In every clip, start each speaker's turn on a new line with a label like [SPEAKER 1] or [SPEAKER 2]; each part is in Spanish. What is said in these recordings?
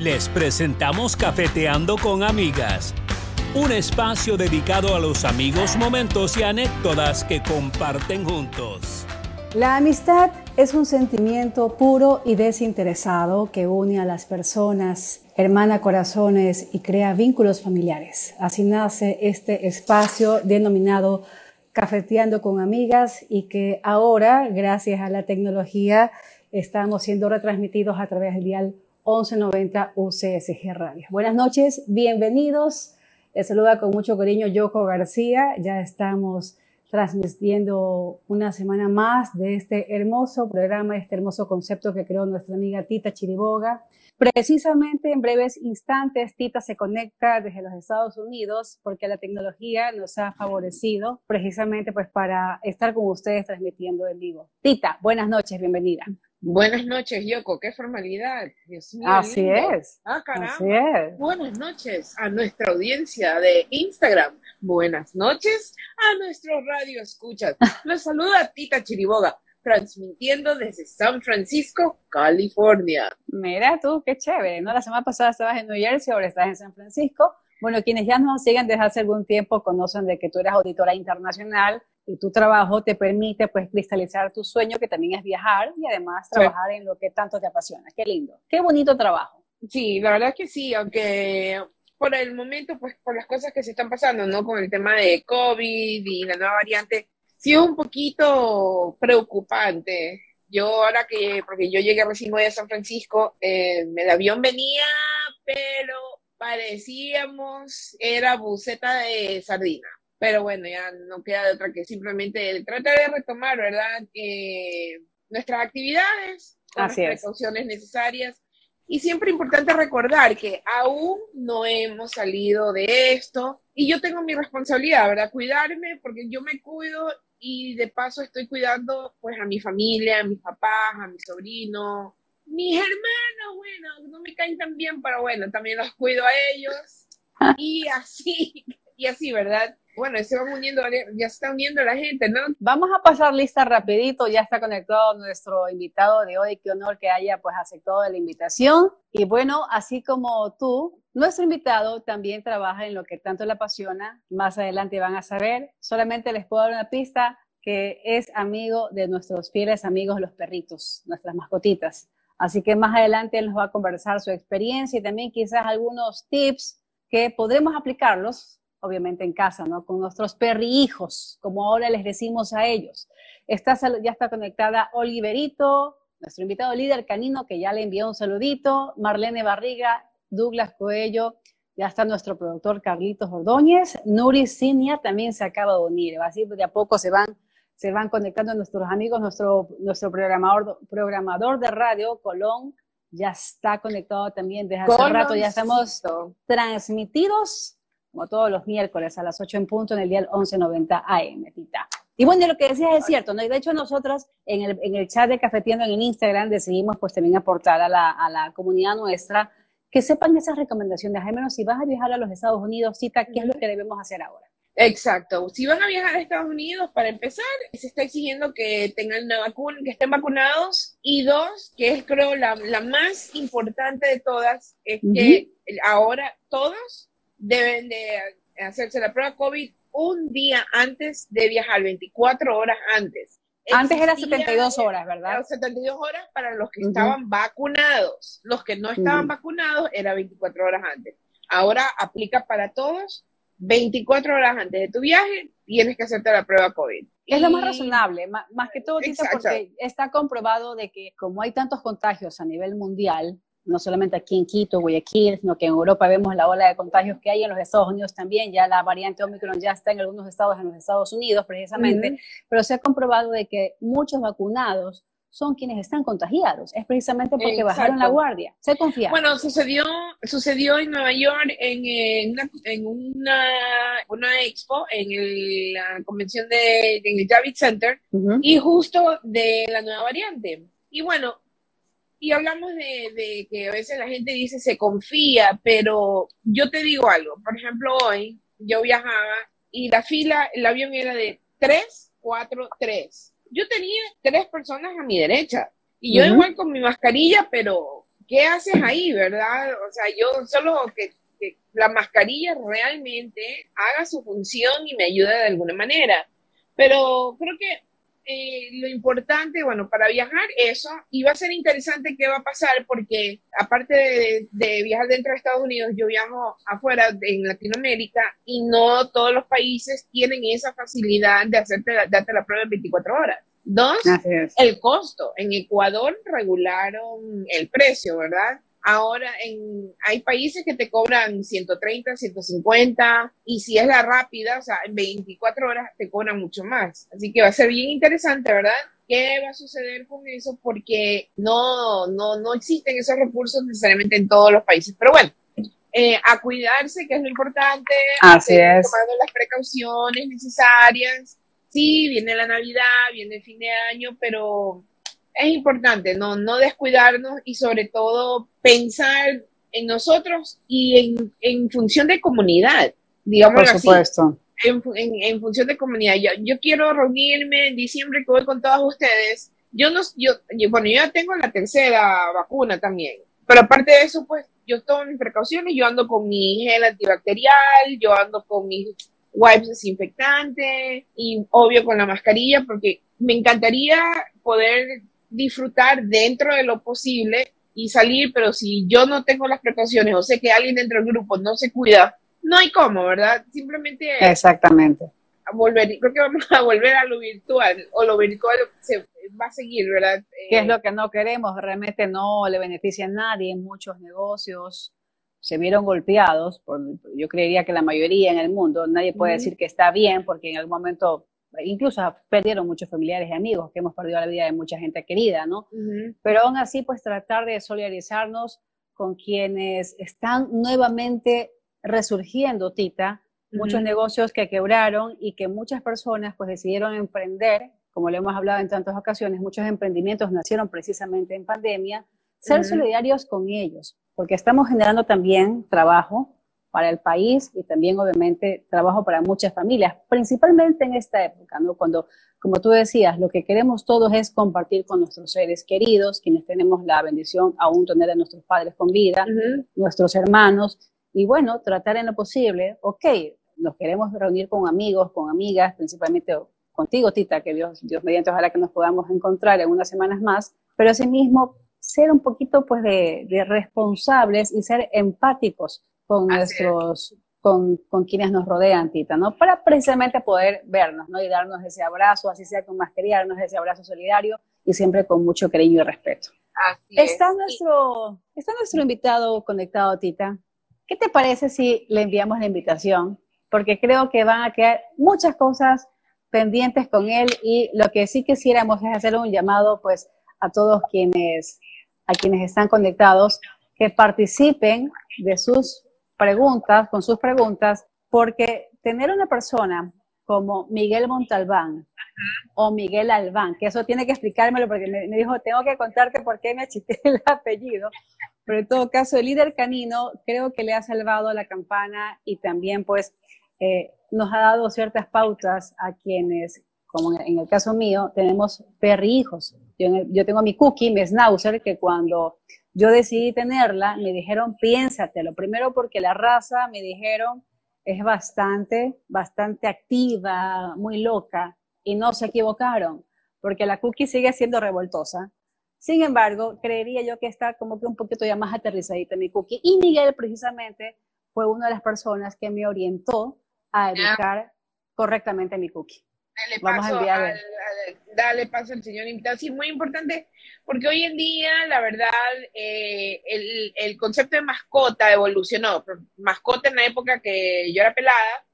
[SPEAKER 1] Les presentamos Cafeteando con Amigas, un espacio dedicado a los amigos, momentos y anécdotas que comparten juntos.
[SPEAKER 2] La amistad es un sentimiento puro y desinteresado que une a las personas, hermana corazones y crea vínculos familiares. Así nace este espacio denominado Cafeteando con Amigas y que ahora, gracias a la tecnología, estamos siendo retransmitidos a través del dial 1190 UCSG Radio. Buenas noches, bienvenidos. Les saluda con mucho cariño Yoko García. Ya estamos transmitiendo una semana más de este hermoso programa, este hermoso concepto que creó nuestra amiga Tita Chiriboga. Precisamente en breves instantes, Tita se conecta desde los Estados Unidos porque la tecnología nos ha favorecido precisamente pues para estar con ustedes transmitiendo en vivo. Tita, buenas noches, bienvenida.
[SPEAKER 3] Buenas noches, Yoko. Qué formalidad.
[SPEAKER 2] Dios mío, Así es.
[SPEAKER 3] Ah, caramba. Así es. Buenas noches a nuestra audiencia de Instagram. Buenas noches a nuestro radio escuchas. Los saluda Tita Chiriboga transmitiendo desde San Francisco, California.
[SPEAKER 2] Mira tú, qué chévere, ¿no? La semana pasada estabas en New Jersey, ahora estás en San Francisco. Bueno, quienes ya nos siguen desde hace algún tiempo conocen de que tú eres auditora internacional y tu trabajo te permite pues cristalizar tu sueño que también es viajar y además trabajar en lo que tanto te apasiona. Qué lindo, qué bonito trabajo.
[SPEAKER 3] Sí, la verdad que sí, aunque por el momento, pues por las cosas que se están pasando, ¿no? Con el tema de COVID y la nueva variante, sí es un poquito preocupante. Yo ahora que, porque yo llegué recién hoy a San Francisco, eh, el avión venía, pero parecíamos, era buceta de sardina. Pero bueno, ya no queda de otra que simplemente tratar de retomar, ¿verdad? Eh, nuestras actividades con las precauciones necesarias. Y siempre importante recordar que aún no hemos salido de esto y yo tengo mi responsabilidad, ¿verdad? Cuidarme porque yo me cuido y de paso estoy cuidando pues a mi familia, a mis papás, a mi sobrino, mis hermanos, bueno, no me caen tan bien, pero bueno, también los cuido a ellos y así, y así, ¿verdad? Bueno, se va uniendo, ya se está uniendo la gente, ¿no?
[SPEAKER 2] Vamos a pasar lista rapidito, ya está conectado nuestro invitado de hoy, qué honor que haya pues aceptado la invitación. Y bueno, así como tú, nuestro invitado también trabaja en lo que tanto le apasiona, más adelante van a saber, solamente les puedo dar una pista que es amigo de nuestros fieles amigos los perritos, nuestras mascotitas. Así que más adelante él nos va a conversar su experiencia y también quizás algunos tips que podremos aplicarlos obviamente en casa, ¿no? Con nuestros perrijos, como ahora les decimos a ellos. Está, ya está conectada Oliverito, nuestro invitado líder canino, que ya le envió un saludito, Marlene Barriga, Douglas Coello, ya está nuestro productor Carlitos Ordóñez, Nuri Cinia también se acaba de unir, así de a poco se van, se van conectando nuestros amigos, nuestro, nuestro programador, programador de radio, Colón, ya está conectado también desde hace rato, ya estamos transmitidos como todos los miércoles a las 8 en punto en el día 1190 AM, Tita. Y bueno, lo que decías es cierto, ¿no? Y de hecho nosotros en el, en el chat de Cafetiendo en Instagram decidimos pues también aportar a la, a la comunidad nuestra que sepan esas recomendaciones, al menos si vas a viajar a los Estados Unidos, Tita, ¿qué es lo que debemos hacer ahora?
[SPEAKER 3] Exacto. Si van a viajar a Estados Unidos, para empezar, se está exigiendo que tengan una vacuna, que estén vacunados. Y dos, que es creo la, la más importante de todas, es que ahora todos deben de hacerse la prueba COVID un día antes de viajar, 24 horas antes.
[SPEAKER 2] Antes era 72 horas, ¿verdad?
[SPEAKER 3] 72 horas para los que estaban vacunados. Los que no estaban vacunados era 24 horas antes. Ahora aplica para todos. 24 horas antes de tu viaje tienes que hacerte la prueba COVID.
[SPEAKER 2] Es lo más razonable, más, que todo, porque está comprobado de que como hay tantos contagios a nivel mundial, no solamente aquí en Quito, Guayaquil, sino que en Europa vemos la ola de contagios que hay en los Estados Unidos también, ya la variante Omicron ya está en algunos estados en los Estados Unidos precisamente, pero se ha comprobado de que muchos vacunados son quienes están contagiados, es precisamente porque bajaron la guardia, se confía.
[SPEAKER 3] Bueno, sucedió, sucedió en Nueva York en, una, en una, una, expo, en la convención de, en el David Center, y justo de la nueva variante. Y bueno, y hablamos de, que a veces la gente dice se confía, pero yo te digo algo. Por ejemplo, hoy yo viajaba y la fila, el avión era de 3, 4, 3. Yo tenía tres personas a mi derecha y yo igual con mi mascarilla, pero ¿qué haces ahí, verdad? O sea, yo solo que, que la mascarilla realmente haga su función y me ayude de alguna manera. Pero creo que eh, lo importante, bueno, para viajar, eso, y va a ser interesante qué va a pasar, porque aparte de, viajar dentro de Estados Unidos, yo viajo afuera en Latinoamérica y no todos los países tienen esa facilidad de hacerte darte la prueba en 24 horas. Dos, el costo. En Ecuador regularon el precio, ¿verdad? Ahora en, hay países que te cobran 130, 150 y si es la rápida, o sea, en 24 horas te cobran mucho más. Así que va a ser bien interesante, ¿verdad? ¿Qué va a suceder con eso? Porque no, no, no existen esos recursos necesariamente en todos los países. Pero bueno, eh, a cuidarse, que es lo importante.
[SPEAKER 2] Así es.
[SPEAKER 3] Tomando las precauciones necesarias. Sí, viene la Navidad, viene el fin de año, pero es importante no, no descuidarnos y sobre todo pensar en nosotros y en, función de comunidad, digamos
[SPEAKER 2] Por supuesto.
[SPEAKER 3] En, en, función de comunidad. Yo, yo quiero reunirme en diciembre que voy con todos ustedes. Yo no, yo, bueno, yo ya tengo la tercera vacuna también, pero aparte de eso, pues yo tomo mis precauciones, yo ando con mi gel antibacterial, yo ando con mis wipes desinfectantes y obvio con la mascarilla porque me encantaría poder disfrutar dentro de lo posible y salir, pero si yo no tengo las precauciones o sé que alguien dentro del grupo no se cuida, no hay cómo, ¿verdad? Simplemente...
[SPEAKER 2] Exactamente.
[SPEAKER 3] A volver, creo que vamos a volver a lo virtual, o lo virtual se va a seguir, ¿verdad?
[SPEAKER 2] ¿Qué es lo que no queremos? Realmente no le beneficia a nadie, muchos negocios se vieron golpeados, por, yo creería que la mayoría en el mundo, nadie puede decir que está bien porque en algún momento incluso perdieron muchos familiares y amigos, que hemos perdido la vida de mucha gente querida, ¿no? Pero aún así, pues tratar de solidarizarnos con quienes están nuevamente resurgiendo, Tita, muchos negocios que quebraron y que muchas personas pues decidieron emprender, como lo hemos hablado en tantas ocasiones, muchos emprendimientos nacieron precisamente en pandemia, ser solidarios con ellos, porque estamos generando también trabajo, para el país y también obviamente trabajo para muchas familias, principalmente en esta época, ¿no? Cuando, como tú decías, lo que queremos todos es compartir con nuestros seres queridos, quienes tenemos la bendición aún tener a nuestros padres con vida, nuestros hermanos, y bueno, tratar en lo posible, ok, nos queremos reunir con amigos, con amigas, principalmente contigo, Tita, que Dios, Dios mediante, ojalá que nos podamos encontrar en unas semanas más, pero asimismo ser un poquito pues de, de responsables y ser empáticos con nuestros, con, con, quienes nos rodean, Tita, ¿no? Para precisamente poder vernos, ¿no? Y darnos ese abrazo, así sea con mascarilla, darnos ese abrazo solidario y siempre con mucho cariño y respeto.
[SPEAKER 3] Así
[SPEAKER 2] está, Nuestro, está nuestro invitado conectado, Tita. ¿Qué te parece si le enviamos la invitación? Porque creo que van a quedar muchas cosas pendientes con él y lo que sí quisiéramos es hacer un llamado, pues, a todos quienes, a quienes están conectados, que participen de sus preguntas, con sus preguntas, porque tener una persona como Miguel Montalbán o Miguel Albán, que eso tiene que explicármelo porque me, dijo, tengo que contarte por qué me achité el apellido, pero en todo caso, el líder canino creo que le ha salvado la campana y también pues eh, nos ha dado ciertas pautas a quienes, como en el caso mío, tenemos perrijos. Yo, yo tengo mi cookie, mi schnauzer, que cuando yo decidí tenerla, me dijeron, piénsatelo. Primero porque la raza, me dijeron, es bastante, bastante activa, muy loca, y no se equivocaron, porque la cookie sigue siendo revoltosa. Sin embargo, creería yo que está como que un poquito ya más aterrizadita mi cookie. Y Miguel precisamente fue una de las personas que me orientó a educar correctamente mi cookie.
[SPEAKER 3] Dale Vamos paso a enviar. Al, dale paso al señor invitado. Sí, muy importante, porque hoy en día, la verdad, eh, el, el, concepto de mascota evolucionó. Mascota en la época que yo era pelada,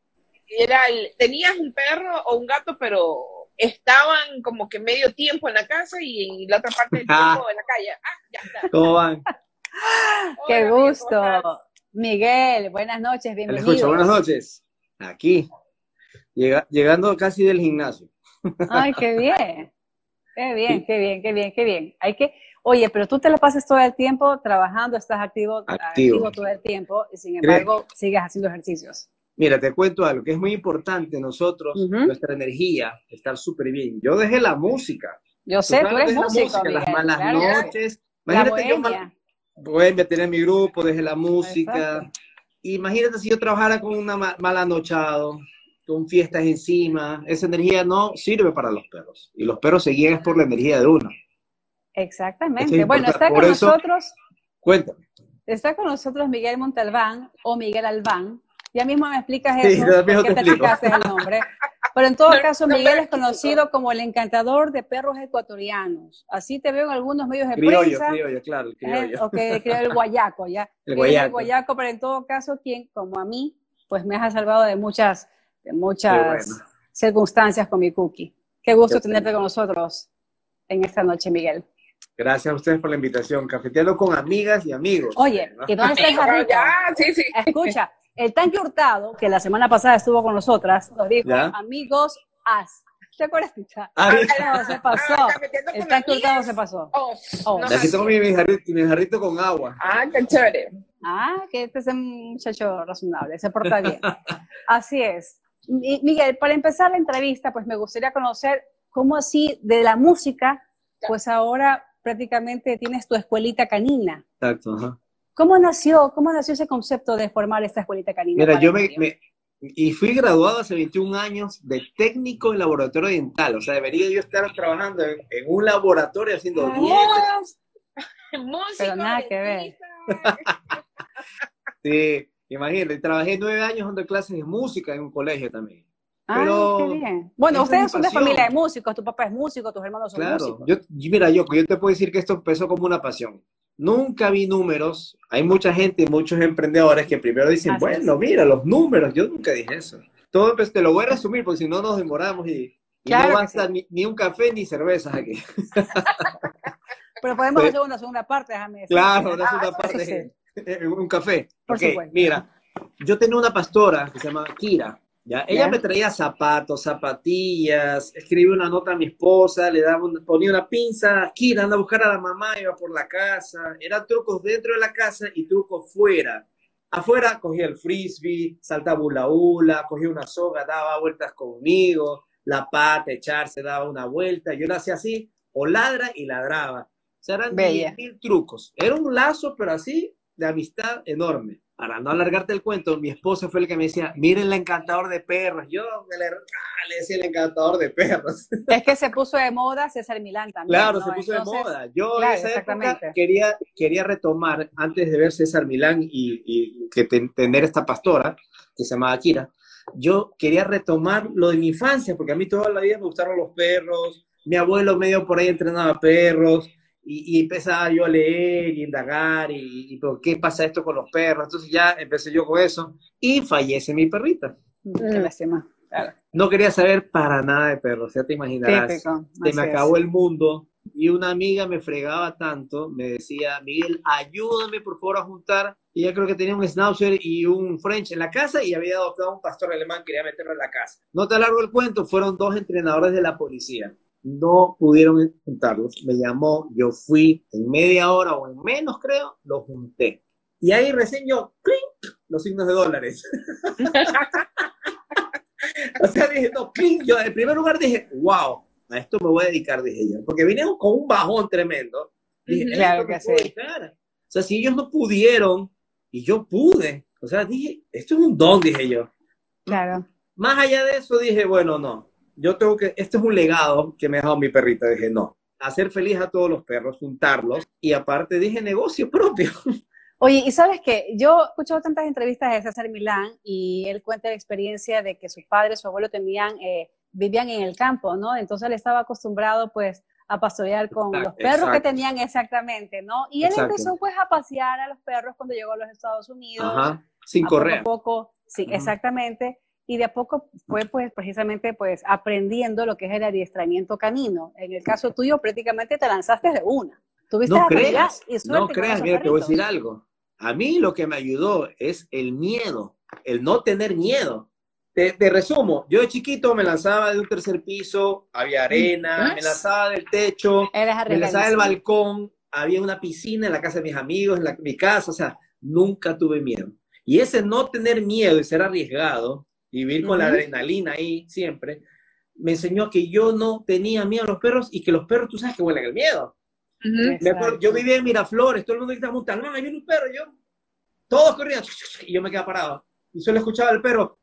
[SPEAKER 3] era el, tenías un perro o un gato, pero estaban como que medio tiempo en la casa y la otra parte del tiempo en la calle. Ah, ya está.
[SPEAKER 4] ¿Cómo van?
[SPEAKER 2] Qué gusto. Miguel, buenas noches, bienvenido.
[SPEAKER 4] Escucho, buenas noches. Aquí, llegando casi del gimnasio.
[SPEAKER 2] Ay, qué bien. Qué bien, qué bien, qué bien, qué bien. Hay que, oye, pero tú te la pasas todo el tiempo trabajando, estás activo, activo, todo el tiempo y sin embargo sigues haciendo ejercicios.
[SPEAKER 4] Mira, te cuento algo que es muy importante nosotros, nuestra energía, estar súper bien. Yo dejé la música.
[SPEAKER 2] Yo sé, tú eres músico,
[SPEAKER 4] música, las malas noches.
[SPEAKER 2] Imagínate la
[SPEAKER 4] voy a meter en mi grupo, desde la música. Imagínate si yo trabajara con un mal anochado, con fiestas encima, esa energía no sirve para los perros. Y los perros se guían por la energía de uno.
[SPEAKER 2] Exactamente. bueno, está con nosotros.
[SPEAKER 4] Cuéntame.
[SPEAKER 2] Está con nosotros Miguel Montalbán o Miguel Albán. Ya mismo me explicas eso, sí, porque te, te el nombre. Pero en todo caso, Miguel es conocido como el encantador de perros ecuatorianos. Así te veo en algunos medios de
[SPEAKER 4] criollo,
[SPEAKER 2] prensa.
[SPEAKER 4] Criollo, claro, el criollo.
[SPEAKER 2] Ok, el guayaco, ya.
[SPEAKER 4] El guayaco. El
[SPEAKER 2] guayaco, pero en todo caso, quien, como a mí, pues me has salvado de muchas, de muchas circunstancias con mi cookie. Qué gusto tenerte con nosotros en esta noche, Miguel.
[SPEAKER 4] Gracias a ustedes por la invitación. Cafeteando con amigas y amigos.
[SPEAKER 2] Oye, ¿y dónde está el jarrito?
[SPEAKER 3] sí, sí.
[SPEAKER 2] Escucha, el tanque hurtado, que la semana pasada estuvo con nosotras, nos dijo, amigos, haz. ¿Te acuerdas? Ah, no, se pasó. Ah, el tanque hurtado se pasó. Oh,
[SPEAKER 4] oh. Aquí tengo mi, jarrito, con agua.
[SPEAKER 3] Ah, qué chévere.
[SPEAKER 2] Ah, que este es un muchacho razonable, se porta bien. Así es. Miguel, para empezar la entrevista, pues me gustaría conocer cómo así de la música, pues ahora prácticamente tienes tu escuelita canina.
[SPEAKER 4] Exacto, ajá.
[SPEAKER 2] ¿Cómo nació, cómo nació ese concepto de formar esta escuelita canina?
[SPEAKER 4] Mira, yo me, y fui graduado hace 21 años de técnico en laboratorio dental. O sea, debería yo estar trabajando en, un laboratorio haciendo
[SPEAKER 3] dientes.
[SPEAKER 2] Pero nada que ver.
[SPEAKER 4] sí, imagínate, trabajé nueve años dando clases de música en un colegio también.
[SPEAKER 2] Ah, Pero qué bien. Bueno, ustedes son de familia de músicos, tu papá es músico, tus hermanos son músicos.
[SPEAKER 4] Claro, mira, yo, yo te puedo decir que esto empezó como una pasión. Nunca vi números. Hay mucha gente, muchos emprendedores que primero dicen, bueno, mira, los números. Yo nunca dije eso. Todo pues, te lo voy a resumir porque si no nos demoramos y, no va a estar ni, un café ni cervezas aquí.
[SPEAKER 2] Pero podemos hacer una segunda parte, déjame decir.
[SPEAKER 4] Claro, una segunda ah, parte. Un café. Por Mira, yo tenía una pastora que se llama Kira ella me traía zapatos, zapatillas, escribía una nota a mi esposa, le daba ponía una pinza, Kira, anda a buscar a la mamá, iba por la casa. Eran trucos dentro de la casa y trucos fuera. Afuera cogía el frisbee, saltaba hula hula, cogía una soga, daba vueltas conmigo, la pata, echarse, daba una vuelta. Yo la hacía así, o ladra y ladraba. O sea, eran mil trucos. Era un lazo, pero así, de amistad enorme para no alargarte el cuento, mi esposa fue el que me decía, miren el encantador de perros. Yo me le, ah, le, decía el encantador de perros.
[SPEAKER 2] Es que se puso de moda César Milán también.
[SPEAKER 4] Claro, se puso de moda. Yo en esa época quería, quería retomar, antes de ver César Milán y, y que tener esta pastora, que se llamaba Akira, yo quería retomar lo de mi infancia, porque a mí toda la vida me gustaron los perros. Mi abuelo medio por ahí entrenaba perros y, empezaba yo a leer y indagar y, por qué pasa esto con los perros. Entonces ya empecé yo con eso y fallece mi perrita.
[SPEAKER 2] Qué lástima.
[SPEAKER 4] No quería saber para nada de perros, ya te imaginarás. Se me acabó el mundo y una amiga me fregaba tanto, me decía, Miguel, ayúdame por favor a juntar. Y ella creo que tenía un schnauzer y un French en la casa y había adoptado un pastor alemán, quería meterlo en la casa. No te alargo el cuento, fueron dos entrenadores de la policía no pudieron juntarlos. Me llamó, yo fui en media hora o en menos, creo, lo junté. Y ahí recién yo, los signos de dólares. o sea, dije, no, Yo en primer lugar dije, wow, a esto me voy a dedicar, dije yo. Porque vinieron con un bajón tremendo. Dije,
[SPEAKER 2] claro que sí.
[SPEAKER 4] O sea, si ellos no pudieron y yo pude, o sea, dije, esto es un don, dije yo.
[SPEAKER 2] Claro.
[SPEAKER 4] Más allá de eso, dije, bueno, no, yo tengo que, este es un legado que me ha dejado mi perrita. Dije, no, hacer feliz a todos los perros, juntarlos y aparte dije negocio propio.
[SPEAKER 2] Oye, y sabes que yo he escuchado tantas entrevistas de César Milán y él cuenta la experiencia de que sus padres, su abuelo tenían, eh, vivían en el campo, ¿no? Entonces él estaba acostumbrado pues a pastorear con los perros que tenían exactamente, ¿no? Y él empezó pues a pasear a los perros cuando llegó a los Estados Unidos.
[SPEAKER 4] Ajá, sin correr.
[SPEAKER 2] Poco, poco sí, exactamente y de a poco fue pues precisamente pues aprendiendo lo que es el adiestramiento canino. En el caso tuyo prácticamente te lanzaste de una.
[SPEAKER 4] Tuviste no creas, no creas, mira, te voy a decir algo. A mí lo que me ayudó es el miedo, el no tener miedo. Te, resumo, yo de chiquito me lanzaba de un tercer piso, había arena, me lanzaba del techo, me lanzaba del balcón, había una piscina en la casa de mis amigos, en, mi casa, o sea, nunca tuve miedo. Y ese no tener miedo y ser arriesgado vivir con la adrenalina ahí siempre, me enseñó que yo no tenía miedo a los perros y que los perros, tú sabes que huelen el miedo. yo vivía en Miraflores, todo el mundo gritaba, ahí viene un perro, yo, todos corrían, y yo me quedaba parado. Y solo escuchaba al perro,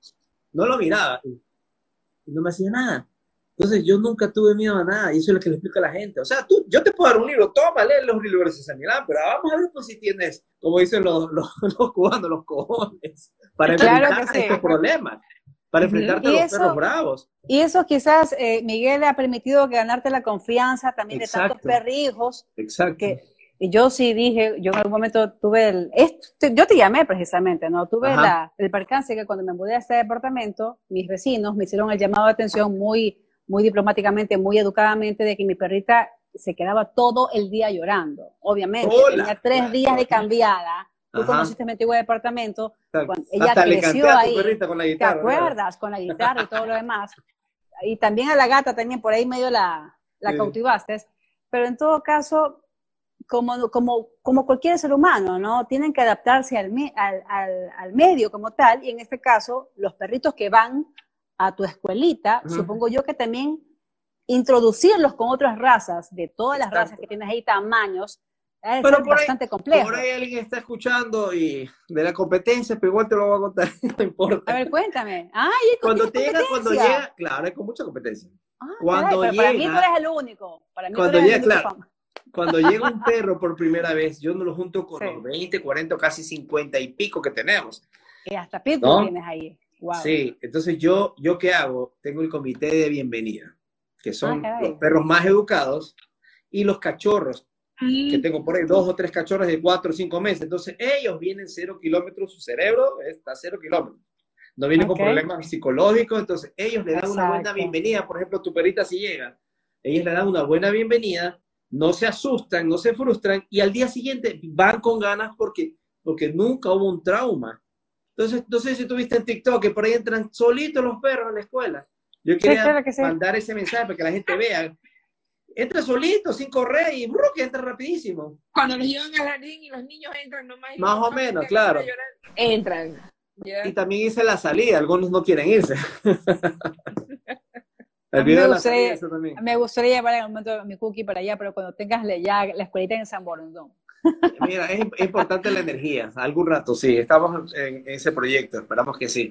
[SPEAKER 4] no lo miraba, y no me hacía nada. Entonces yo nunca tuve miedo a nada y eso es lo que le explico a la gente. O sea, tú, yo te puedo dar un libro, toma, lee los libros de San Milán, pero vamos a ver pues, si tienes, como dicen los, los, los cubanos, los cojones, para enfrentar estos problemas, para enfrentarte a los perros bravos.
[SPEAKER 2] Y eso quizás, eh, Miguel, ha permitido ganarte la confianza también de tantos perrijos.
[SPEAKER 4] Exacto.
[SPEAKER 2] Que, yo sí dije, yo en algún momento tuve el, yo te llamé precisamente, ¿no? Tuve la, el percance que cuando me mudé a este departamento, mis vecinos me hicieron el llamado de atención muy muy diplomáticamente, muy educadamente, de que mi perrita se quedaba todo el día llorando. Obviamente, tenía tres días de cambiada. Tú conociste mi antiguo departamento. ella creció ahí. Con la guitarra, ¿Te acuerdas? Con la guitarra y todo lo demás. Y también a la gata, también por ahí medio la, la cautivaste. Pero en todo caso, como, como, como cualquier ser humano, ¿no? Tienen que adaptarse al, al, al, al medio como tal. Y en este caso, los perritos que van a tu escuelita, supongo yo que también introducirlos con otras razas, de todas las razas que tienes ahí, tamaños, es bastante complejo.
[SPEAKER 4] Por ahí alguien está escuchando y de la competencia, pero igual te lo voy a contar, no importa.
[SPEAKER 2] A ver, cuéntame. Ay,
[SPEAKER 4] cuando llega, cuando llega, claro, es con mucha competencia.
[SPEAKER 2] Ah, cuando llega, para mí tú eres el único. Para mí
[SPEAKER 4] cuando llega, claro, cuando llega un perro por primera vez, yo no lo junto con los 20, 40, casi 50 y pico que tenemos.
[SPEAKER 2] Y hasta pitbull tienes ahí.
[SPEAKER 4] Sí, entonces yo, yo qué hago? Tengo el comité de bienvenida, que son ah, los perros más educados y los cachorros, que tengo por ahí dos o tres cachorros de cuatro o cinco meses. Entonces ellos vienen cero kilómetros, su cerebro está cero kilómetros. No vienen con problemas psicológicos, entonces ellos le dan una buena bienvenida. Por ejemplo, tu perrita si llega, ellos le dan una buena bienvenida, no se asustan, no se frustran y al día siguiente van con ganas porque, porque nunca hubo un trauma entonces, no sé si tuviste en TikTok que por ahí entran solitos los perros a la escuela. Yo quería mandar ese mensaje para que la gente vea. Entra solito, sin correr y brrr, que entra rapidísimo.
[SPEAKER 3] Cuando los llevan al jardín y los niños entran nomás.
[SPEAKER 4] Más o menos, claro.
[SPEAKER 3] entran.
[SPEAKER 4] Y también hice la salida, algunos no quieren irse.
[SPEAKER 2] me, gustaría, me gustaría llevar en el momento mi cookie para allá, pero cuando tengas ya la escuelita en San Borondón.
[SPEAKER 4] Mira, es, importante la energía. Algún rato, sí, estamos en, ese proyecto, esperamos que sí.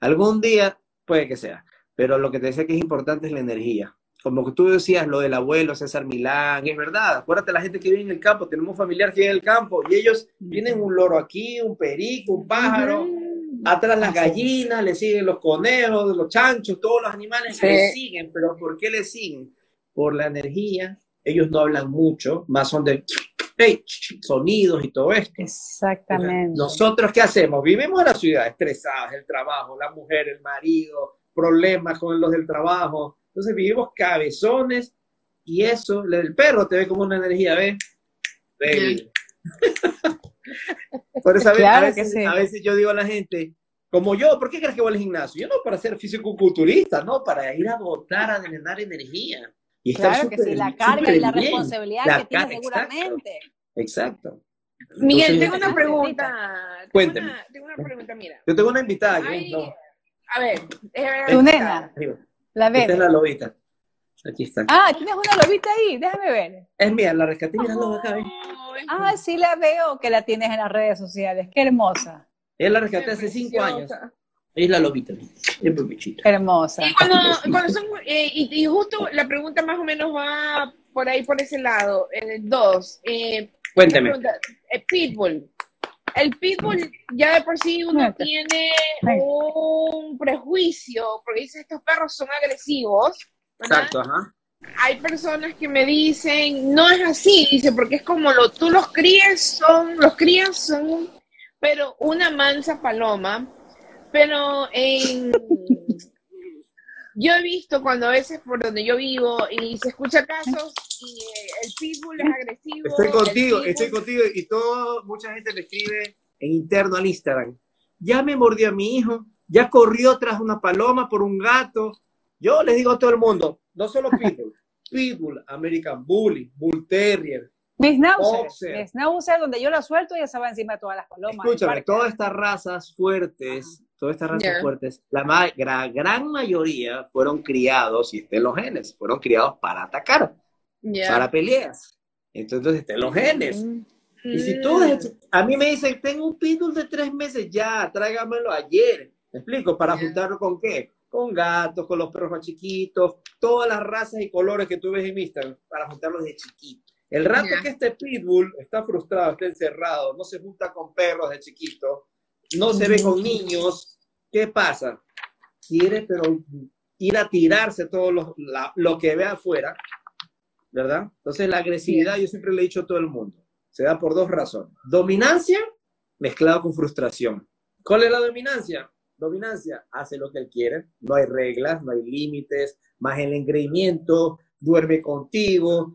[SPEAKER 4] Algún día puede que sea, pero lo que te decía que es importante es la energía. Como que tú decías, lo del abuelo César Milán, es verdad. Acuérdate la gente que vive en el campo, tenemos familiar que vive en el campo y ellos tienen un loro aquí, un perico, un pájaro, atrás las gallinas, le siguen los conejos, los chanchos, todos los animales le siguen. Pero ¿por qué le siguen? Por la energía. Ellos no hablan mucho, más son de sonidos y todo esto.
[SPEAKER 2] Exactamente.
[SPEAKER 4] Nosotros, ¿qué hacemos? Vivimos en la ciudad, estresadas, el trabajo, la mujer, el marido, problemas con los del trabajo. Entonces vivimos cabezones y eso, el perro te ve como una energía, ¿ves? Por eso a, veces, a veces yo digo a la gente, como yo, ¿por qué crees que voy al gimnasio? Yo no para ser físico-culturista, no, para ir a botar, a drenar energía.
[SPEAKER 2] Y claro que sí, la carga y la responsabilidad que tiene seguramente.
[SPEAKER 4] Exacto.
[SPEAKER 3] Miguel, tengo una pregunta.
[SPEAKER 4] Cuénteme.
[SPEAKER 3] Tengo una, pregunta, mira.
[SPEAKER 4] Yo tengo una invitada.
[SPEAKER 3] A ver,
[SPEAKER 2] tu nena. La ves.
[SPEAKER 4] Esta es la lobita. Aquí está.
[SPEAKER 2] Ah, tienes una lobita ahí, déjame ver.
[SPEAKER 4] Es mía, la rescaté, mira la loba acá.
[SPEAKER 2] Ah, sí la veo que la tienes en las redes sociales. Qué hermosa.
[SPEAKER 4] Ella la rescaté hace cinco años. Es la lobita, es.
[SPEAKER 2] Hermosa.
[SPEAKER 3] Y, cuando, cuando son, eh, y, justo la pregunta más o menos va por ahí, por ese lado. Eh, dos. Eh,
[SPEAKER 4] Cuénteme.
[SPEAKER 3] Eh, pitbull. El pitbull ya de por sí uno tiene un prejuicio, porque dice estos perros son agresivos.
[SPEAKER 4] Exacto, ajá.
[SPEAKER 3] Hay personas que me dicen, no es así, dice, porque es como lo, tú los crías, son, los crías son, pero una mansa paloma pero en... yo he visto cuando a veces por donde yo vivo y se escucha casos y el pitbull es agresivo.
[SPEAKER 4] Estoy contigo, estoy contigo y todo, mucha gente me escribe en interno al Instagram. Ya me mordió a mi hijo, ya corrió tras una paloma por un gato. Yo les digo a todo el mundo, no solo pitbull, pitbull, American Bully, Bull Terrier,
[SPEAKER 2] mis Schnauzer, donde yo la suelto, ya se va encima de todas las palomas.
[SPEAKER 4] Escúchame, todas estas razas fuertes, todas estas razas fuertes, la gran mayoría fueron criados, y estén los genes, fueron criados para atacar, para peleas. Entonces, te los genes. Y si tú, a mí me dicen, tengo un pitbull de tres meses, ya, tráigamelo ayer. ¿Me explico? ¿Para juntarlo con qué? Con gatos, con los perros más chiquitos, todas las razas y colores que tú ves en Instagram, para juntarlos de chiquito. El rato que este pitbull está frustrado, está encerrado, no se junta con perros de chiquito, no se ve con niños, ¿qué pasa? Quiere, pero ir a tirarse todo lo, lo que ve afuera, ¿verdad? Entonces la agresividad, yo siempre le he dicho a todo el mundo, se da por dos razones. Dominancia mezclado con frustración. ¿Cuál es la dominancia? Dominancia, hace lo que él quiere, no hay reglas, no hay límites, más el engreimiento, duerme contigo.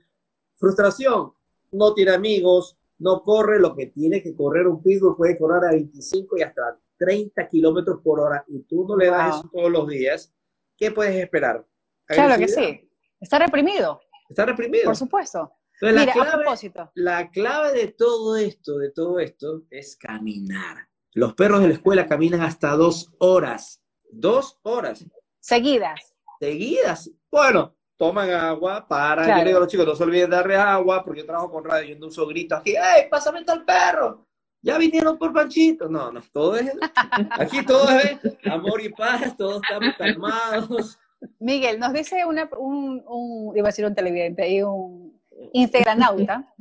[SPEAKER 4] Frustración, no tiene amigos, no corre lo que tiene que correr un pitbull, puede correr a 25 y hasta 30 kilómetros por hora y tú no le das eso todos los días, ¿qué puedes esperar?
[SPEAKER 2] Claro que sí. Está reprimido.
[SPEAKER 4] Está reprimido.
[SPEAKER 2] Por supuesto
[SPEAKER 4] la, clave, la clave de todo esto, de todo esto, es caminar. Los perros de la escuela caminan hasta dos horas. Dos horas.
[SPEAKER 2] Seguidas.
[SPEAKER 4] Seguidas. Bueno, toman agua, para. Yo le digo a los chicos, no se olviden darle agua, porque yo trabajo con radio, yo uso gritos aquí, ¡Ey, pásame al perro! Ya vinieron por Panchito. No, no, todo es. Aquí todo es amor y paz, todos estamos calmados.
[SPEAKER 2] Miguel, nos dice una, un, un, iba a decir un televidente, y un, Instagranauta,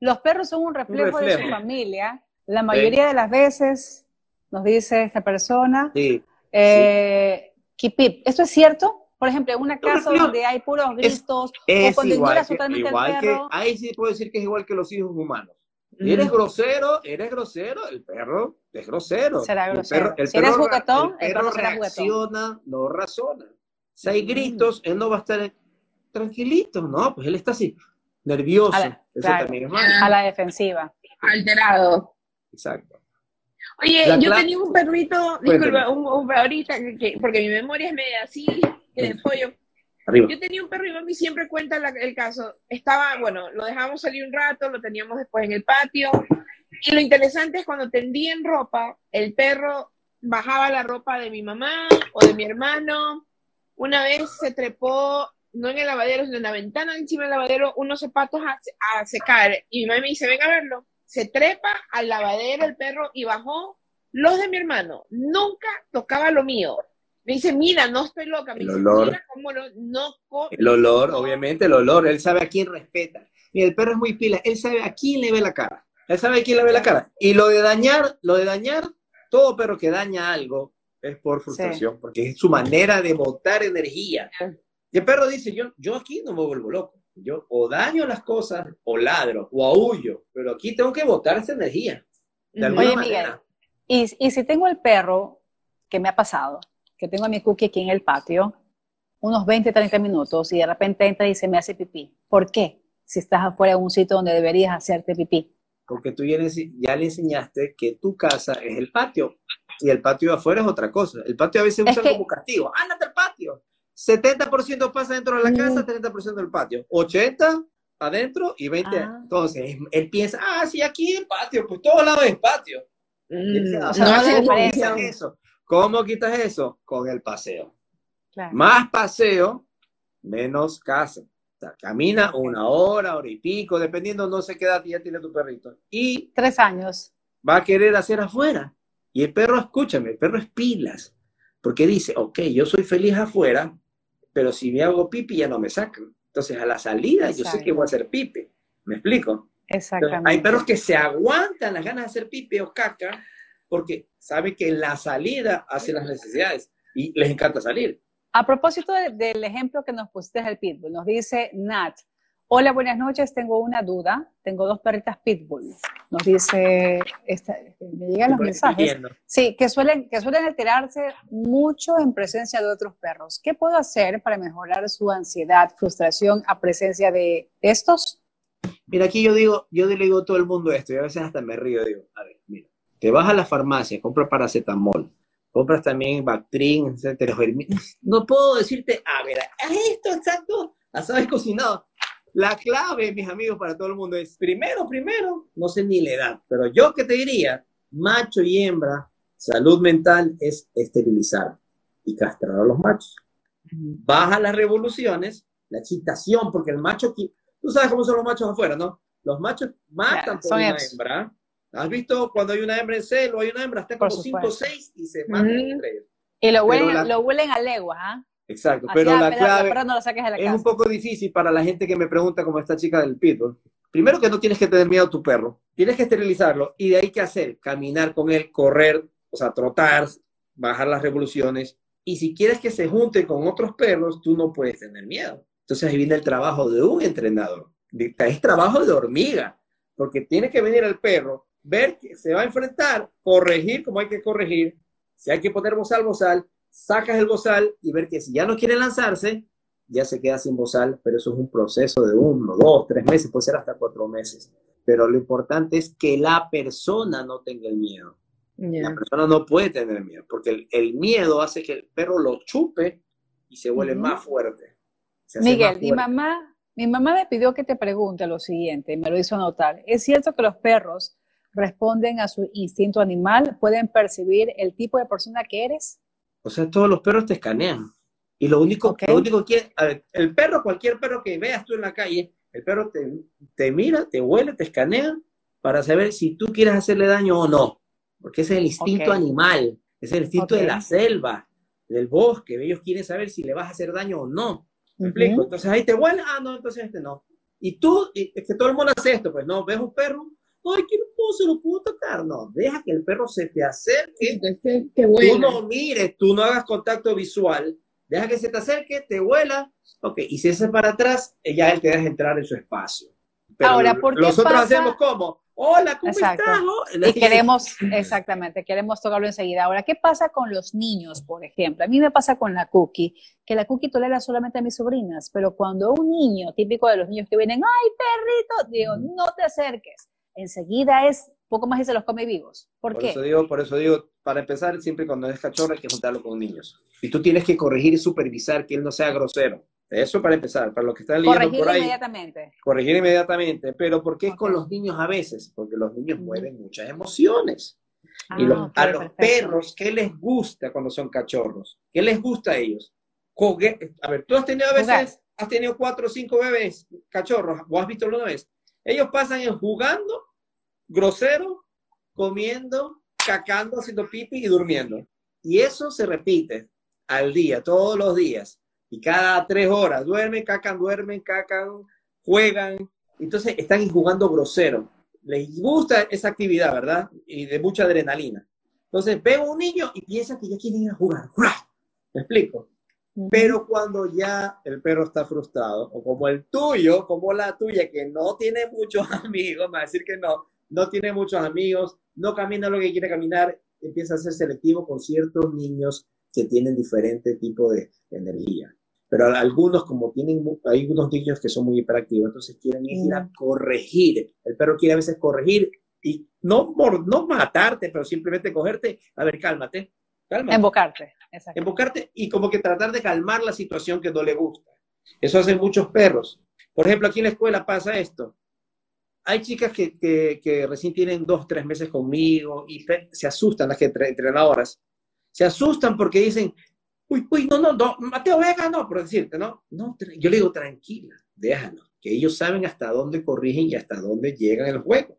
[SPEAKER 2] los perros son un reflejo, de su familia. La mayoría de las veces, nos dice esta persona, sí, eh, ¿Esto es cierto? Por ejemplo, en una casa donde hay puros gritos,
[SPEAKER 4] o cuando ignoras totalmente al perro. ahí sí puedo decir que es igual que los hijos humanos. Eres grosero, eres grosero, el perro es grosero.
[SPEAKER 2] Será grosero. El perro, si eres juguetón,
[SPEAKER 4] el perro, reacciona, no razona. Si hay gritos, él no va a estar tranquilito, no, pues él está así nervioso.
[SPEAKER 2] A la, defensiva.
[SPEAKER 3] Alterado.
[SPEAKER 4] Exacto.
[SPEAKER 3] Oye, yo tenía un perrito, disculpa, un, ahorita, que, porque mi memoria es media así, de pollo. Yo tenía un perro y mami siempre cuenta el caso. Estaba, bueno, lo dejamos salir un rato, lo teníamos después en el patio. Y lo interesante es cuando tendían ropa, el perro bajaba la ropa de mi mamá o de mi hermano. Una vez se trepó no en el lavadero, sino en la ventana encima del lavadero, unos zapatos a, secar. Y mi mamá me dice, ven a verlo. Se trepa al lavadero el perro y bajó los de mi hermano. Nunca tocaba lo mío. Me dice, mira, no estoy loca. Me el dice, olor. mira cómo lo, no.
[SPEAKER 4] El olor, obviamente, el olor. Él sabe a quién respeta. Y el perro es muy pila. Él sabe a quién le ve la cara. Él sabe a quién le ve la cara. Y lo de dañar, lo de dañar, todo perro que daña algo es por frustración, porque es su manera de botar energía. Y el perro dice, yo, yo aquí no me vuelvo loco. Yo o daño las cosas, o ladro, o aullo, pero aquí tengo que botar esa energía. De alguna
[SPEAKER 2] Oye, Miguel, y, y si tengo el perro, que me ha pasado, que tengo a mi cookie aquí en el patio, unos 20, 30 minutos, y de repente entra y se me hace pipí. ¿Por qué? Si estás afuera de un sitio donde deberías hacerte pipí.
[SPEAKER 4] Porque tú ya le, ya le enseñaste que tu casa es el patio, y el patio de afuera es otra cosa. El patio a veces usa como castigo. ¡Ándate al patio! 70% pasa dentro de la casa, 30% del patio. 80 adentro y 20. Ah. Entonces, él piensa, ah, sí, aquí en patio, pues todo lado es patio. Mm, ¿cómo, quitas eso? ¿Cómo quitas eso? Con el paseo. Más paseo, menos casa. O sea, camina una hora, hora y pico, dependiendo, no sé qué edad ya tiene tu perrito. Y
[SPEAKER 2] tres años.
[SPEAKER 4] Va a querer hacer afuera. Y el perro, escúchame, el perro es pilas. Porque dice, ok, yo soy feliz afuera, pero si me hago pipi ya no me sacan. Entonces a la salida yo sé que voy a hacer pipi. ¿Me explico?
[SPEAKER 2] Exactamente.
[SPEAKER 4] hay perros que se aguantan las ganas de hacer pipi o caca porque saben que en la salida hacen las necesidades y les encanta salir.
[SPEAKER 2] A propósito del ejemplo que nos pusiste del pitbull, nos dice Nat, Hola, buenas noches. Tengo una duda. Tengo dos perritas pitbull. Nos dice, me llegan los mensajes. Sí, que suelen, que suelen alterarse mucho en presencia de otros perros. ¿Qué puedo hacer para mejorar su ansiedad, frustración a presencia de estos?
[SPEAKER 4] Mira, aquí yo digo, yo le digo a todo el mundo esto y a veces hasta me río. Digo, a ver, mira, te vas a la farmacia, compras paracetamol, compras también Bactrin, etcétera. No puedo decirte, a ver, esto exacto, a sabes cocinado la clave, mis amigos, para todo el mundo es, primero, primero, no sé ni la edad, pero yo que te diría, macho y hembra, salud mental es esterilizar y castrar a los machos. Baja las revoluciones, la excitación, porque el macho, tú sabes cómo son los machos afuera, ¿no? Los machos matan por una hembra. ¿Has visto cuando hay una hembra en celo, hay una hembra, está como 5 o 6 y se matan entre ellos?
[SPEAKER 2] Y lo huelen, lo huelen a leguas, ¿ah?
[SPEAKER 4] Exacto, pero la clave es un poco difícil para la gente que me pregunta como esta chica del pitbull. Primero que no tienes que tener miedo a tu perro, tienes que esterilizarlo y de ahí qué hacer, caminar con él, correr, o sea, trotar, bajar las revoluciones. Y si quieres que se junte con otros perros, tú no puedes tener miedo. Entonces ahí viene el trabajo de un entrenador. Es trabajo de hormiga, porque tiene que venir el perro, ver que se va a enfrentar, corregir como hay que corregir. Si hay que poner bozal, bozal, sacas el bozal y ver que si ya no quiere lanzarse, ya se queda sin bozal, pero eso es un proceso de uno, dos, tres meses, puede ser hasta cuatro meses. Pero lo importante es que la persona no tenga el miedo. La persona no puede tener miedo, porque el, miedo hace que el perro lo chupe y se vuelve más fuerte.
[SPEAKER 2] Miguel, mi mamá, mi mamá me pidió que te pregunte lo siguiente, me lo hizo notar. ¿Es cierto que los perros responden a su instinto animal? ¿Pueden percibir el tipo de persona que eres?
[SPEAKER 4] O sea, todos los perros te escanean. Y lo único, lo único que, a ver, el perro, cualquier perro que veas tú en la calle, el perro te, mira, te huele, te escanea para saber si tú quieres hacerle daño o no. Porque ese es el instinto animal, es el instinto de la selva, del bosque. Ellos quieren saber si le vas a hacer daño o no. ¿Me explico? Entonces ahí te huele, ah, no, entonces este no. Y tú, es que todo el mundo hace esto, pues no, ves un perro, ay, qué se lo puedo tocar. No, deja que el perro se te acerque. tú no mires, tú no hagas contacto visual. Deja que se te acerque, te vuela. Ok, y si es para atrás, ya él te deja entrar en su espacio.
[SPEAKER 2] Ahora, ¿por qué
[SPEAKER 4] nosotros hacemos como, hola, ¿cómo estás?
[SPEAKER 2] Y queremos, exactamente, queremos tocarlo enseguida. Ahora, ¿qué pasa con los niños, por ejemplo? A mí me pasa con la cookie, que la cookie tolera solamente a mis sobrinas, pero cuando un niño, típico de los niños que vienen, ay, perrito, digo, no te acerques enseguida es poco más y se los come vivos. ¿Por, qué?
[SPEAKER 4] Eso digo, por eso digo, para empezar, siempre cuando es cachorro hay que juntarlo con niños. Y tú tienes que corregir y supervisar que él no sea grosero. Eso para empezar, para los que están leyendo
[SPEAKER 2] corregir
[SPEAKER 4] por ahí.
[SPEAKER 2] inmediatamente.
[SPEAKER 4] Corregir inmediatamente. Pero ¿por qué es con los niños a veces? Porque los niños mueven muchas emociones. y ah, a los perros, ¿qué les gusta cuando son cachorros? ¿Qué les gusta a ellos? A ver, tú has tenido a veces, has tenido cuatro o cinco bebés cachorros, ¿vos has visto una vez? Ellos pasan jugando, grosero, comiendo, cacando, haciendo pipi y durmiendo. Y eso se repite al día, todos los días. Y cada tres horas, duermen, cacan, duermen, cacan, juegan. Entonces están jugando grosero. Les gusta esa actividad, ¿verdad? Y de mucha adrenalina. Entonces ven a un niño y piensan que ya quieren ir a jugar. ¿Me explico? Pero cuando ya el perro está frustrado, o como el tuyo, como la tuya, que no tiene muchos amigos, me va a decir que no, no tiene muchos amigos, no camina lo que quiere caminar, empieza a ser selectivo con ciertos niños que tienen diferente tipo de, energía. Pero algunos, como tienen, hay unos niños que son muy hiperactivos, entonces quieren ir a corregir. El perro quiere a veces corregir y no, no matarte, pero simplemente cogerte, a ver, cálmate, cálmate.
[SPEAKER 2] Embocarte.
[SPEAKER 4] Embocarte y como que tratar de calmar la situación que no le gusta. Eso hacen muchos perros. Por ejemplo, aquí en la escuela pasa esto. Hay chicas que, que, recién tienen dos, tres meses conmigo y se asustan las que entrenadoras. Se asustan porque dicen, uy, uy, no, no, no, Mateo, venga, no, por decirte, ¿no? no yo le digo, tranquila, déjalo, que ellos saben hasta dónde corrigen y hasta dónde llegan el juego.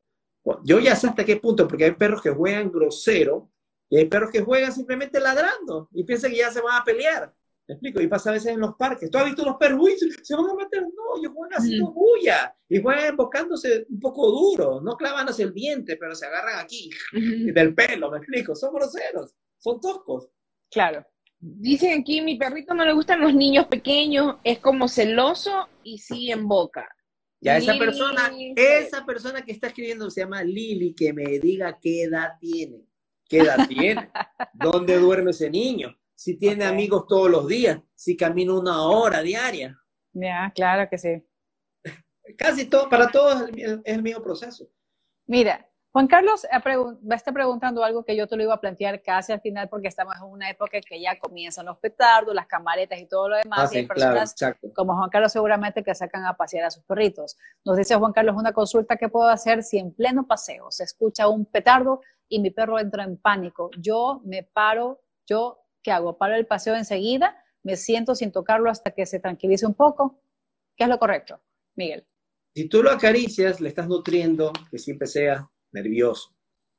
[SPEAKER 4] Yo ya sé hasta qué punto, porque hay perros que juegan grosero y hay perros que juegan simplemente ladrando y piensan que ya se van a pelear. ¿Me explico? Y pasa a veces en los parques. ¿Tú has visto los perros? Uy, se van a meter. No, ellos juegan haciendo bulla y juegan embocándose un poco duro, no clavándose el diente, pero se agarran aquí del pelo. ¿Me explico? Son groseros, son toscos.
[SPEAKER 2] Claro.
[SPEAKER 3] Dicen aquí, mi perrito no le gustan los niños pequeños, es como celoso y sí en boca.
[SPEAKER 4] Ya esa persona, esa persona que está escribiendo se llama Lili, que me diga qué edad tiene. ¿Qué edad tiene? ¿Dónde duerme ese niño? Si tiene amigos todos los días, si camina una hora diaria.
[SPEAKER 2] Ya, claro que sí.
[SPEAKER 4] Casi todo, para todos es el mismo proceso.
[SPEAKER 2] Mira, Juan Carlos a estar preguntando algo que yo te lo iba a plantear casi al final porque estamos en una época que ya comienzan los petardos, las camaretas y todo lo demás. Ah, y hay personas como Juan Carlos seguramente que sacan a pasear a sus perritos. Nos dice Juan Carlos una consulta que puedo hacer si en pleno paseo se escucha un petardo y mi perro entra en pánico. Yo me paro, yo, ¿qué hago? Paro el paseo enseguida, me siento sin tocarlo hasta que se tranquilice un poco. ¿Qué es lo correcto, Miguel?
[SPEAKER 4] Si tú lo acaricias, le estás nutriendo que siempre sea nervioso.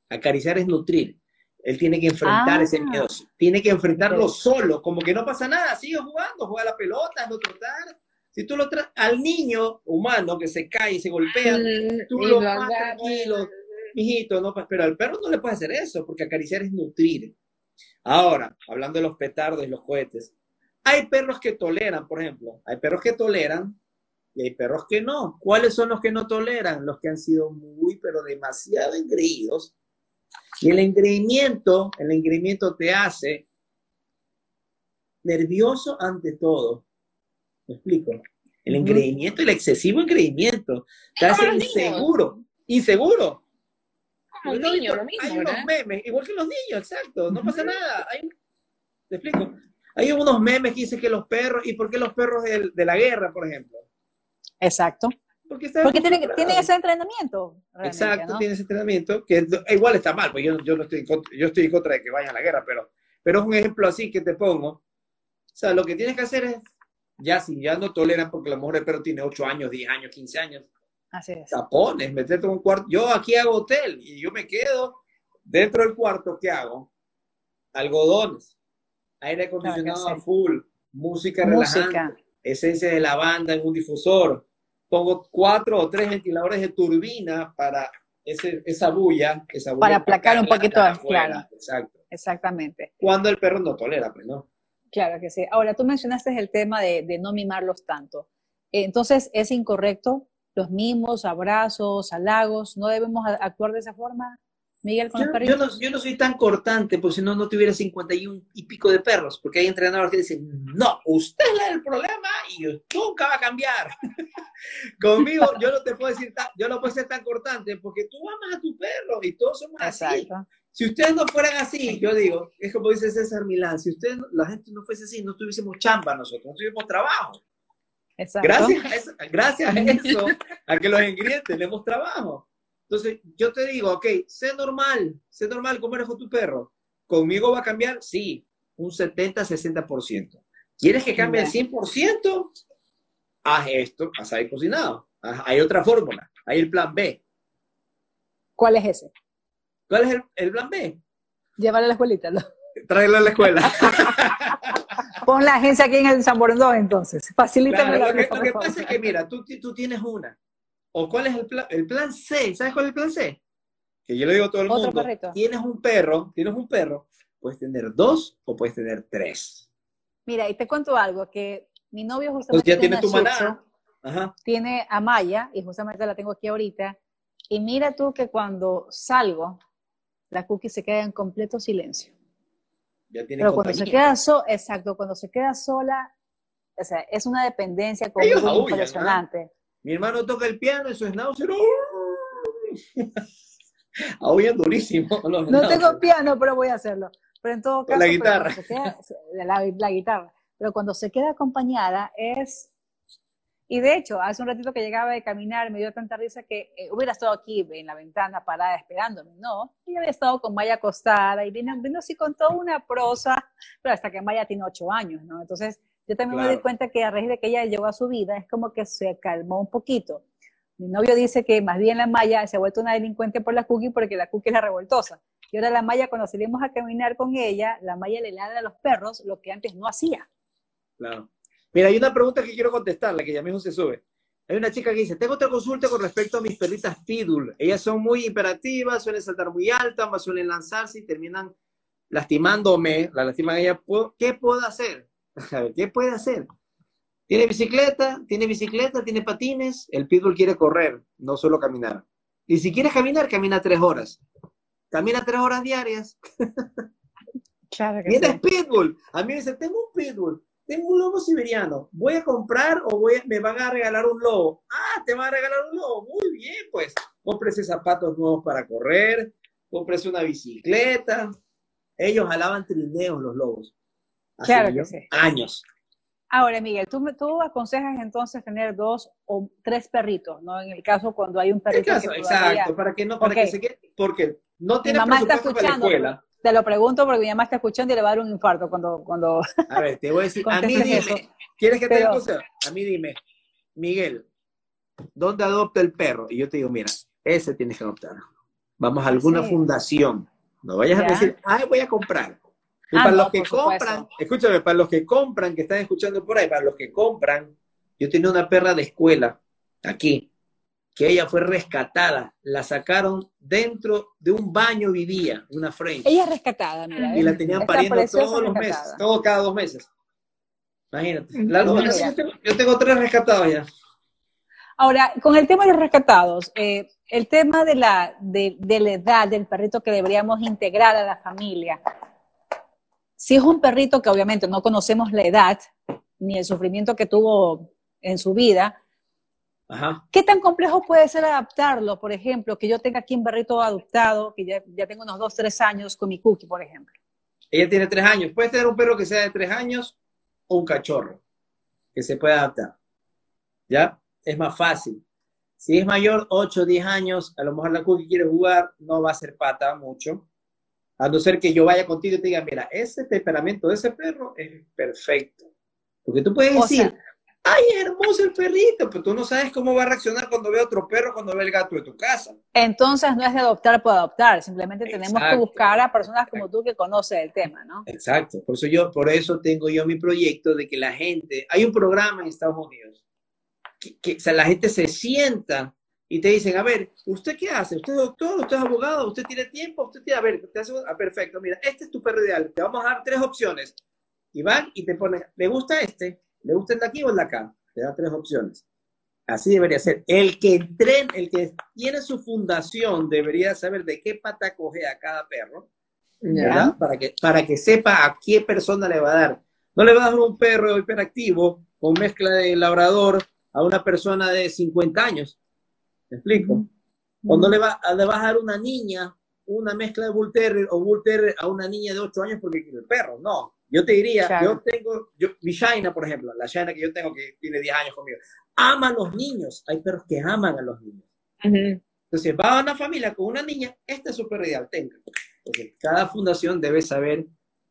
[SPEAKER 4] Acariciar es nutrir. Él tiene que enfrentar ese ah. miedo. Tiene que enfrentarlo solo, como que no pasa nada. Sigue jugando, juega la pelota, no trotar. Si tú lo traes al niño humano que se cae y se golpea, mm, tú lo vas tranquilo, mijito, no, pero al perro no le puedes hacer eso, porque acariciar es nutrir. Ahora, hablando de los petardos y los cohetes, hay perros que toleran, por ejemplo, hay perros que toleran y hay perros que no. ¿Cuáles son los que no toleran? Los que han sido muy, pero demasiado engreídos. Y el engreimiento, el engreimiento te hace nervioso ante todo. ¿Me explico? El engreimiento, el excesivo engreimiento, te hace inseguro. Inseguro.
[SPEAKER 3] Como un niño, lo
[SPEAKER 4] mismo, hay unos memes, igual que los niños, exacto, no pasa nada. Hay, te explico. Hay unos memes que dicen que los perros, ¿y por qué los perros de la guerra, por ejemplo?
[SPEAKER 2] Exacto. Porque, tiene, tiene, ese entrenamiento.
[SPEAKER 4] Exacto, tiene ese entrenamiento, que igual está mal, porque yo, yo, no estoy en contra, yo estoy en contra de que vayan a la guerra, pero, pero es un ejemplo así que te pongo. O sea, lo que tienes que hacer es, ya si ya no toleran, porque la mujer del perro tiene 8 años, 10 años, 15 años,
[SPEAKER 2] Así es.
[SPEAKER 4] tapones, meterte en un cuarto. Yo aquí hago hotel y yo me quedo dentro del cuarto, ¿qué hago? Algodones, aire acondicionado a full, música, música relajante, esencia de lavanda en un difusor, pongo cuatro o tres ventiladores de turbina para ese, esa bulla. Esa bulla
[SPEAKER 2] para aplacar un poquito, claro.
[SPEAKER 4] Exacto.
[SPEAKER 2] Exactamente.
[SPEAKER 4] Cuando el perro no tolera, pues, ¿no?
[SPEAKER 2] Claro que sí. Ahora, tú mencionaste el tema de, de no mimarlos tanto. Entonces, ¿es incorrecto los mimos, abrazos, halagos? ¿No debemos actuar de esa forma? Miguel, con
[SPEAKER 4] yo, yo, no, yo no soy tan cortante, pues si no, no tuviera 51 y pico de perros, porque hay entrenadores que dicen, no, usted es el problema y nunca va a cambiar. Conmigo, yo no te puedo decir, yo no puedo ser tan cortante, porque tú amas a tu perro y todos somos así. Si ustedes no fueran así, yo digo, es como dice César Milán, si ustedes, la gente no fuese así, no tuviésemos chamba nosotros, no tuviésemos trabajo. Exacto. Gracias a eso, gracias a eso, a que los ingredientes tenemos trabajo. Entonces, yo te digo, ok, sé normal, sé normal, ¿cómo eres con tu perro? ¿Conmigo va a cambiar? Sí, un 70-60%. ¿Quieres que cambie el 100%? Haz esto, haz ahí cocinado. hay otra fórmula, hay el plan B.
[SPEAKER 2] ¿Cuál es ese?
[SPEAKER 4] ¿Cuál es el, plan B?
[SPEAKER 2] Llevarle a la escuelita, ¿no?
[SPEAKER 4] Traerlo a la escuela.
[SPEAKER 2] Pon la agencia aquí en el San Borondón, entonces. Facilítame
[SPEAKER 4] la lo, que, lo que pasa es que, mira, tú, tú tienes una. ¿O cuál es el plan? El plan C, ¿sabes cuál es el plan C? Que yo le digo a todo el mundo, tienes un perro, tienes un perro, puedes tener dos o puedes tener tres.
[SPEAKER 2] Mira, y te cuento algo, que mi novio justamente
[SPEAKER 4] ya tiene tu
[SPEAKER 2] tiene a Maya, y justamente la tengo aquí ahorita, y mira tú que cuando salgo, la cookie se queda en completo silencio.
[SPEAKER 4] Ya tiene
[SPEAKER 2] Pero cuando se queda sola, exacto, cuando se queda sola, o sea, es una dependencia con impresionante.
[SPEAKER 4] Mi hermano toca el piano y su schnauzer. Aullan durísimo.
[SPEAKER 2] no tengo piano, pero voy a hacerlo. Pero en todo caso.
[SPEAKER 4] La guitarra.
[SPEAKER 2] la, guitarra. Pero cuando se queda acompañada es. Y de hecho, hace un ratito que llegaba de caminar, me dio tanta risa que eh, hubiera estado aquí en la ventana parada esperándome, ¿no? Y había estado con Maya acostada y vino, vino así con toda una prosa, pero hasta que Maya tiene ocho años, ¿no? Entonces, yo también me di cuenta que a raíz de que ella llegó a su vida, es como que se calmó un poquito. Mi novio dice que más bien la Maya se ha vuelto una delincuente por la cookie porque la cookie es la revoltosa. Y ahora la Maya, cuando salimos a caminar con ella, la Maya le ladra a los perros lo que antes no hacía.
[SPEAKER 4] Claro. Mira, hay una pregunta que quiero contestarle, que ya mismo se sube. Hay una chica que dice, tengo otra consulta con respecto a mis perritas Pidul. Ellas son muy imperativas, suelen saltar muy altas, suelen lanzarse y terminan lastimándome, la lastiman a ella. ¿Qué puedo hacer? ¿qué puede hacer? Tiene bicicleta, tiene bicicleta, tiene patines, el pitbull quiere correr, no solo caminar. Y si quieres caminar, camina tres horas. Camina tres horas diarias.
[SPEAKER 2] Claro
[SPEAKER 4] pitbull. A mí me dice, tengo un pitbull, tengo un lobo siberiano, ¿voy a comprar o voy me van a regalar un lobo? Ah, te van a regalar un lobo. Muy bien, pues. Cómprese zapatos nuevos para correr, cómprese una bicicleta. Ellos jalaban trineos los lobos
[SPEAKER 2] claro que sí.
[SPEAKER 4] Años.
[SPEAKER 2] Ahora, Miguel, ¿tú, tú aconsejas entonces tener dos o tres perritos, ¿no? En el caso cuando hay un perrito.
[SPEAKER 4] exacto, para que no, para que se quede, porque no tiene
[SPEAKER 2] mi mamá está escuchando, Te lo pregunto porque mi mamá está escuchando y le va a dar un infarto cuando. cuando
[SPEAKER 4] a ver, te voy a decir, a mí dime, ¿quieres que te diga A mí dime, Miguel, ¿dónde adopta el perro? Y yo te digo, mira, ese tienes que adoptar. Vamos a alguna fundación. No vayas a decir, ay, voy a comprar. Y ah, para los que compran, escúchame, para los que compran, que están escuchando por ahí, para los que compran, yo tenía una perra de escuela aquí, que ella fue rescatada, la sacaron dentro de un baño vivía, una French.
[SPEAKER 2] Ella es rescatada, mira.
[SPEAKER 4] Y la tenían pariendo todos los meses, todo cada dos meses. Imagínate. yo, tengo, tres rescatados ya.
[SPEAKER 2] Ahora, con el tema de los rescatados, eh, el tema de la, de, de la edad del perrito que deberíamos integrar a la familia, si es un perrito que obviamente no conocemos la edad ni el sufrimiento que tuvo en su vida, ¿qué tan complejo puede ser adaptarlo? Por ejemplo, que yo tenga aquí un perrito adoptado, que ya, ya tengo unos dos, tres años con mi cookie, por ejemplo.
[SPEAKER 4] Ella tiene tres años. Puedes tener un perro que sea de tres años o un cachorro que se pueda adaptar. ¿Ya? Es más fácil. Si es mayor, 8 o 10 años, a lo mejor la cookie quiere jugar, no va a ser pata mucho. A no ser que yo vaya contigo y te diga, mira, ese temperamento de ese perro es perfecto. Porque tú puedes decir, ay, hermoso el perrito, pero tú no sabes cómo va a reaccionar cuando ve otro perro, cuando ve el gato de tu casa.
[SPEAKER 2] Entonces no es de adoptar por adoptar, simplemente tenemos que buscar a personas como tú que conocen el tema, ¿no?
[SPEAKER 4] Exacto, por eso yo, por eso tengo yo mi proyecto de que la gente, hay un programa en Estados Unidos, que, la gente se sienta y te dicen, a ver, ¿usted qué hace? ¿Usted es doctor? ¿Usted es abogado? ¿Usted tiene tiempo? ¿Usted tiene, a ver, hace, ah, perfecto, mira, este es tu perro ideal, te vamos a dar tres opciones. Y van y te ponen, ¿le gusta este? ¿Le gusta el de aquí o el de acá? Te da tres opciones. Así debería ser. El que entrena, el que tiene su fundación debería saber de qué pata coge a cada perro, ¿verdad? Para que, para que sepa a qué persona le va a dar. No le va a dar un perro hiperactivo con mezcla de labrador a una persona de 50 años ¿Me explico? Cuando le, va, le vas a dar una niña una mezcla de Bull Terrier o Bull Terrier a una niña de 8 años porque quiere el perro. No. Yo te diría, yo tengo, yo, mi Shaina, por ejemplo, la Shaina que yo tengo que tiene 10 años conmigo, ama a los niños. Hay perros que aman a los niños. Entonces, va a una familia con una niña, este es su perro ideal, tenga. Porque cada fundación debe saber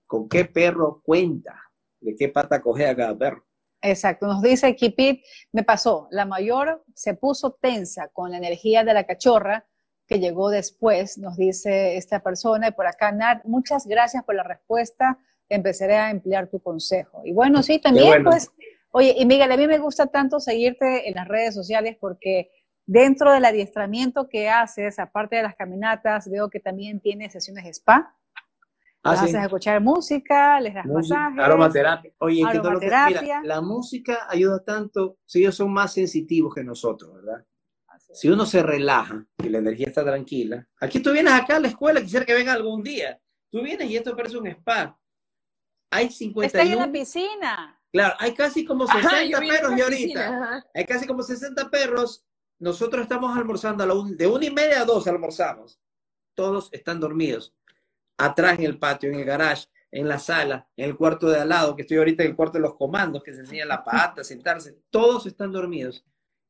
[SPEAKER 4] con qué perro cuenta, de qué pata coge a cada perro.
[SPEAKER 2] Exacto, nos dice Kipit, me pasó, la mayor se puso tensa con la energía de la cachorra que llegó después, nos dice esta persona, y por acá, Nat, muchas gracias por la respuesta, empezaré a emplear tu consejo. Y bueno, sí, también pues, oye, y Miguel, a mí me gusta tanto seguirte en las redes sociales porque dentro del adiestramiento que haces, aparte de las caminatas, veo que también tienes sesiones de spa. Ah, haces escuchar música, les das masajes.
[SPEAKER 4] Aromaterapia. Oye, mira, la música ayuda tanto, si ellos son más sensitivos que nosotros, ¿verdad? Si uno se relaja y la energía está tranquila. Aquí tú vienes acá a la escuela, quisiera que venga algún día. Tú vienes y esto parece un spa. Hay 51...
[SPEAKER 2] Está en la piscina.
[SPEAKER 4] Claro, hay casi como 60 perros y ahorita. Hay casi como 60 perros. Nosotros estamos almorzando a la de una y media a dos almorzamos. Todos están dormidos atrás en el patio, en el garage, en la sala, en el cuarto de al lado, que estoy ahorita en el cuarto de los comandos, que se enseña la pata, sentarse, todos están dormidos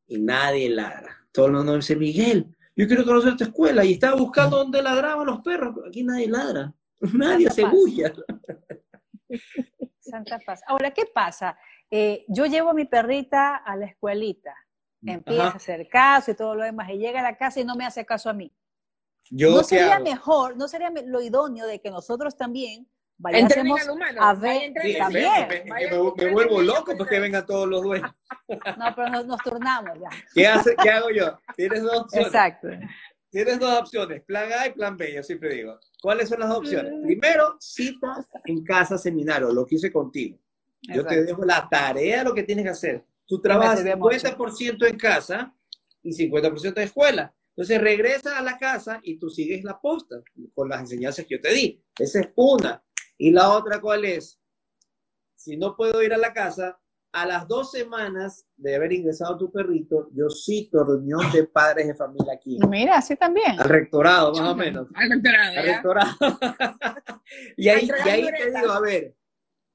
[SPEAKER 4] y nadie ladra. Todo el mundo dice, Miguel, yo quiero conocer esta escuela y estaba buscando dónde ladraban los perros, aquí nadie ladra, nadie se bulla.
[SPEAKER 2] Santa Paz. Ahora, ¿qué pasa? Eh, yo llevo a mi perrita a la escuelita, empieza a hacer caso y todo lo demás, y llega a la casa y no me hace caso a mí no sería mejor, no sería lo idóneo de que nosotros también vayamos a ver también.
[SPEAKER 4] Me, vuelvo loco porque vengan todos los dueños.
[SPEAKER 2] No, pero nos, turnamos ya.
[SPEAKER 4] ¿Qué, ¿Qué hago yo? Tienes dos opciones. Exacto. Tienes dos opciones, plan A y plan B, yo siempre digo. ¿Cuáles son las dos opciones? Mm. Primero, citas en casa seminario, lo que hice contigo. Yo te dejo la tarea, lo que tienes que hacer. Tú trabajas 50% en casa y 50% en escuela. Entonces regresa a la casa y tú sigues la posta con las enseñanzas que yo te di. Esa es una. Y la otra, ¿cuál es? Si no puedo ir a la casa, a las dos semanas de haber ingresado tu perrito, yo cito reunión de padres de familia aquí.
[SPEAKER 2] Mira, así también.
[SPEAKER 4] Al rectorado, más o menos. Al rectorado. Al rectorado. y, ahí, y ahí te digo, a ver,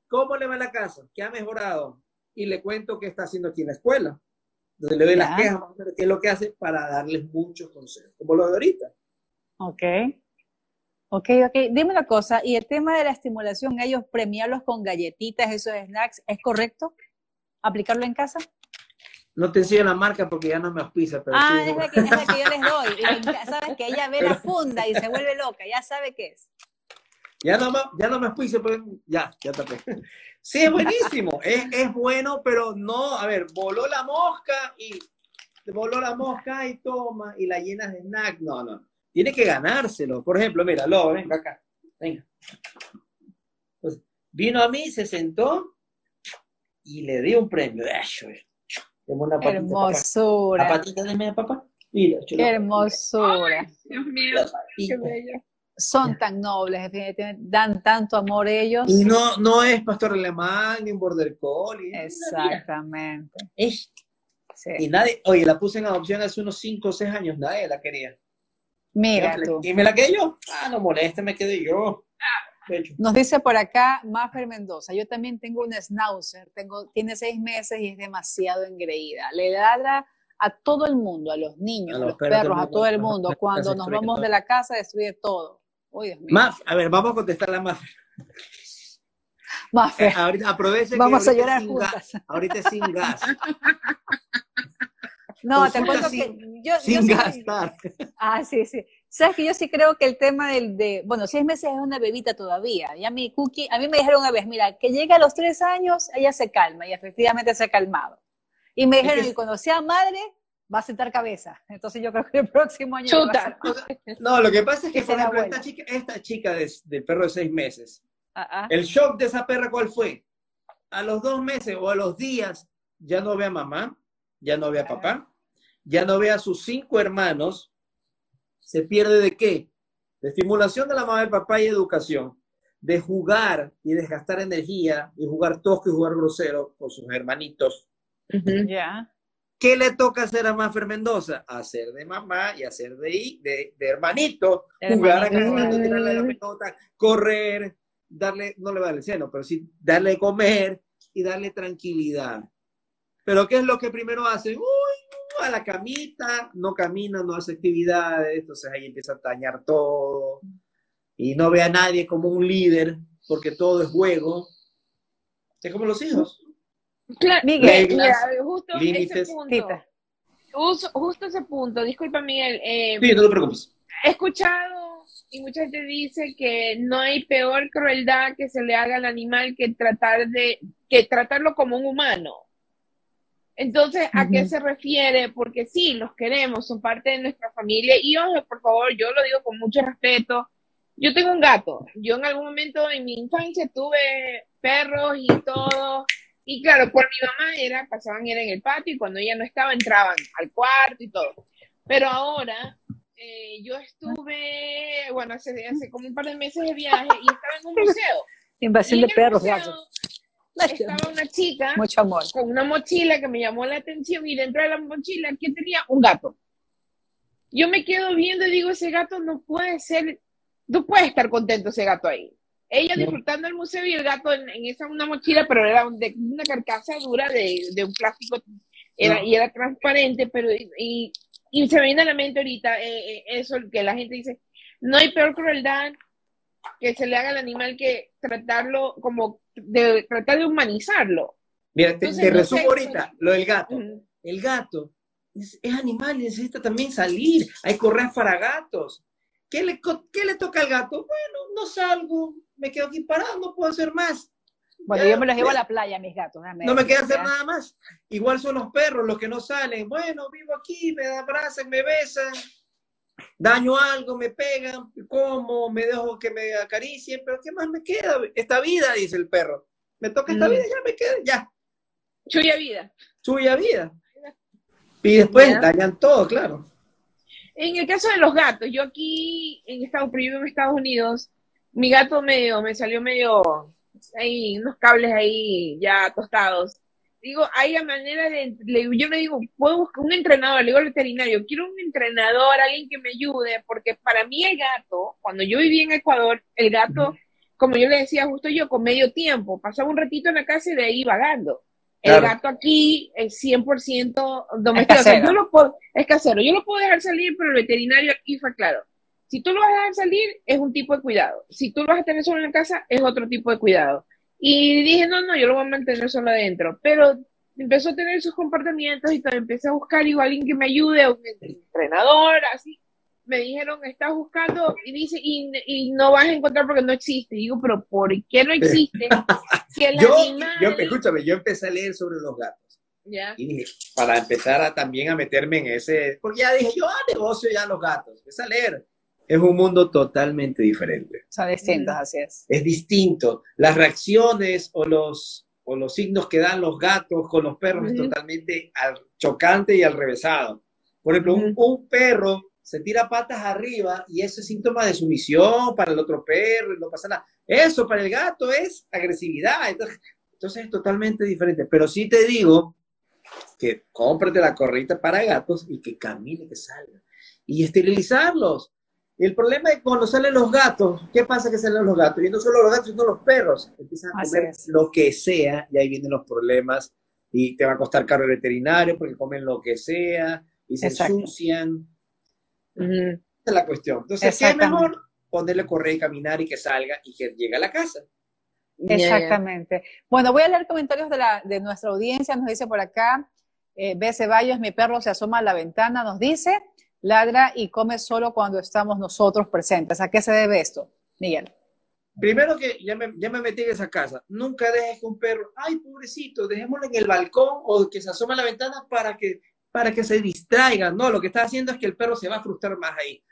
[SPEAKER 4] ¿cómo le va la casa? ¿Qué ha mejorado? Y le cuento qué está haciendo aquí en la escuela. Entonces le doy las quejas, qué es lo que hace para darles muchos consejos, como lo de ahorita.
[SPEAKER 2] Ok. Ok, ok. Dime una cosa, ¿y el tema de la estimulación, ellos premiarlos con galletitas, esos snacks, ¿es correcto? ¿Aplicarlo en casa?
[SPEAKER 4] No te enseño la marca porque ya no me auspicia. Pero
[SPEAKER 2] ah, es, la que, es la que yo les doy. sabes que ella ve la funda y se vuelve loca, ya sabe qué es.
[SPEAKER 4] Ya no, ya no me auspicia, pero ya, ya tapé. Sí, es buenísimo. es, es bueno, pero no, a ver, voló la mosca y voló la mosca y toma y la llenas de snack. No, no. Tiene que ganárselo. Por ejemplo, mira, lo, venga acá. Venga. vino a mí, se sentó y le di un premio.
[SPEAKER 2] Una hermosura.
[SPEAKER 4] La patita de media papá. Mira,
[SPEAKER 2] Qué hermosura. Dios mío, qué bello. Son tan nobles, dan tanto amor ellos.
[SPEAKER 4] Y no, no es pastor alemán ni un border collie.
[SPEAKER 2] Exactamente.
[SPEAKER 4] Es. Y nadie, oye, la puse en adopción hace unos 5 o 6 años, nadie la quería.
[SPEAKER 2] Mira tú.
[SPEAKER 4] Y me la quedé yo. Ah, no moleste, me quedé yo.
[SPEAKER 2] Nos dice por acá Maffer Mendoza, yo también tengo un schnauzer, tengo, tiene seis meses y es demasiado engreída. Le ladra a todo el mundo, a los niños, a los, perros, a todo el mundo. Cuando nos vamos de la casa destruye todo.
[SPEAKER 4] a ver, vamos a contestar a Maffer.
[SPEAKER 2] Maffer. Eh, ahorita
[SPEAKER 4] aproveche
[SPEAKER 2] vamos a llorar juntas.
[SPEAKER 4] ahorita es sin gas.
[SPEAKER 2] No, te cuento que yo,
[SPEAKER 4] sin gastar.
[SPEAKER 2] ah, sí, sí. Sabes que yo sí creo que el tema del de, bueno, seis meses es una bebita todavía. Ya mi cookie, a mí me dijeron una vez, mira, que llega a los tres años, ella se calma y efectivamente se ha calmado. Y me dijeron, que cuando sea madre, va a sentar cabeza. Entonces yo creo que el próximo año.
[SPEAKER 4] Chuta. No, lo que pasa es que, por ejemplo, esta chica, esta chica de, perro de seis meses, ah. el shock de esa perra, ¿cuál fue? A los dos meses o a los días, ya no ve a mamá, ya no ve a papá, ya no ve a sus cinco hermanos, se pierde de qué? De estimulación de la mamá y el papá y educación. De jugar y desgastar energía y jugar tosco y jugar grosero con sus hermanitos.
[SPEAKER 2] Ya.
[SPEAKER 4] ¿Qué le toca hacer a Mafer Mendoza? Hacer de mamá y hacer de, de, de hermanito, jugar a tirarle la pelota, correr, darle, no le va a dar el seno, pero sí darle comer y darle tranquilidad. Pero ¿qué es lo que primero hace? Uy, a la camita, no camina, no hace actividades, entonces ahí empieza a dañar todo y no ve a nadie como un líder porque todo es juego. Es como los hijos.
[SPEAKER 3] Claro, Miguel, justo ese punto. Justo, ese punto, disculpa Miguel.
[SPEAKER 4] Eh, sí, no te preocupes.
[SPEAKER 3] He escuchado y mucha gente dice que no hay peor crueldad que se le haga al animal que tratar de que tratarlo como un humano. Entonces, ¿a qué se refiere? Porque sí, los queremos, son parte de nuestra familia. Y ojo, por favor, yo lo digo con mucho respeto. Yo tengo un gato. Yo en algún momento en mi infancia tuve perros y todo. Y claro, por mi mamá era, pasaban era en el patio y cuando ella no estaba entraban al cuarto y todo. Pero ahora eh, yo estuve, bueno, hace, hace como un par de meses de viaje y estaba en un museo.
[SPEAKER 2] Invasión de perros, gatos
[SPEAKER 3] estaba una chica
[SPEAKER 2] Mucho amor.
[SPEAKER 3] con una mochila que me llamó la atención y dentro de la mochila, ¿qué tenía? Un gato. Yo me quedo viendo y digo, ese gato no puede ser, no puede estar contento ese gato ahí. Ella disfrutando el museo y el gato en, esa una mochila, pero era de una carcasa dura de, de un plástico era, y era transparente, pero y, y, se me viene a la mente ahorita eh, eh, eso que la gente dice, no hay peor crueldad que se le haga al animal que tratarlo como de tratar de humanizarlo.
[SPEAKER 4] Mira, te, resumo ahorita lo del gato. El gato es, animal y necesita también salir. Hay correas para gatos. ¿Qué le, ¿Qué le toca al gato? Bueno, no salgo, me quedo aquí parado, no puedo hacer más.
[SPEAKER 2] Bueno, yo me los llevo a la playa, mis gatos.
[SPEAKER 4] No me queda hacer nada más. Igual son los perros los que no salen. Bueno, vivo aquí, me abrazan, me besan daño algo, me pegan, como, me dejo que me acaricien, pero ¿qué más me queda? Esta vida, dice el perro. Me toca esta mm. vida, ya me queda, ya.
[SPEAKER 3] Chuya vida.
[SPEAKER 4] Chuya vida. Y después dañan todo, claro.
[SPEAKER 3] En el caso de los gatos, yo aquí en Estados, en Estados Unidos, mi gato medio, me salió medio, hay unos cables ahí ya tostados digo, hay manera de, yo le digo, puedo buscar un entrenador, le digo al veterinario, quiero un entrenador, alguien que me ayude, porque para mí el gato, cuando yo vivía en Ecuador, el gato, como yo le decía justo yo, con medio tiempo, pasaba un ratito en la casa y de ahí vagando. El gato aquí es 100% domesticado. Es, yo lo puedo, es casero. Yo lo puedo dejar salir, pero el veterinario aquí fue claro. Si tú lo vas a dejar salir, es un tipo de cuidado. Si tú lo vas a tener solo en la casa, es otro tipo de cuidado. Y dije, no, no, yo lo voy a mantener solo adentro. Pero empezó a tener sus comportamientos y todo, empecé a buscar igual alguien que me ayude, un entrenador, así. Me dijeron, estás buscando y dice, y, y no vas a encontrar porque no existe. Y digo, pero ¿por qué no existe?
[SPEAKER 4] si el yo, yo, escúchame, yo empecé a leer sobre los gatos. Y dije, para empezar a, también a meterme en ese, porque ya dije, yo ah, negocio ya los gatos, empecé a leer. Es un mundo totalmente diferente.
[SPEAKER 2] Son distintos, así es.
[SPEAKER 4] Es distinto. Las reacciones o los, o los signos que dan los gatos con los perros es totalmente al, chocante y al revésado. Por ejemplo, un, perro se tira patas arriba y eso es síntoma de sumisión para el otro perro y no pasa nada. Eso para el gato es agresividad. Entonces, entonces es totalmente diferente. Pero sí te digo que cómprate la corrita para gatos y que camine, que salga. Y esterilizarlos. El problema es cuando salen los gatos, ¿qué pasa que salen los gatos? Y no solo los gatos, sino los perros. Empiezan a comer lo que sea y ahí vienen los problemas y te va a costar caro el veterinario porque comen lo que sea y se ensucian. Esa es la cuestión. Entonces, ¿qué es mejor? Ponerle correa y caminar y que salga y que llegue a la casa.
[SPEAKER 2] Exactamente. Bueno, voy a leer comentarios de, la, de nuestra audiencia. Nos dice por acá, eh, B. Ceballos, mi perro se asoma a la ventana, nos dice, ladra y come solo cuando estamos nosotros presentes. ¿A qué se debe esto, Miguel?
[SPEAKER 4] Primero que ya me, ya me metí en esa casa. Nunca dejes que un perro, ay, pobrecito, dejémoslo en el balcón o que se asome a la ventana para que, para que se distraiga. No, lo que está haciendo es que el perro se va a frustrar más ahí.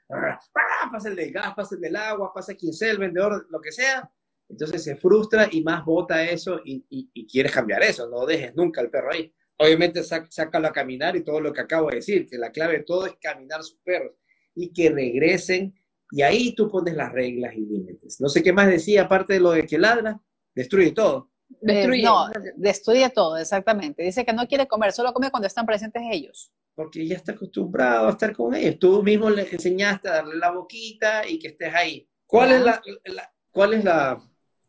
[SPEAKER 4] Pasa el gas, pasa el agua, pasa quien sea, el vendedor, lo que sea entonces se frustra y más bota eso y, y, quieres cambiar eso. No dejes nunca al perro ahí. Obviamente sácalo a caminar y todo lo que acabo de decir, que la clave de todo es caminar sus perros y que regresen. Y ahí tú pones las reglas y límites. No sé qué más decía, aparte de lo de que ladra, destruye todo.
[SPEAKER 2] Destruye. no, destruye todo, exactamente. Dice que no quiere comer, solo come cuando están presentes ellos.
[SPEAKER 4] Porque ya está acostumbrado a estar con ellos. Tú mismo le enseñaste a darle la boquita y que estés ahí. ¿Cuál es la, cuál es la,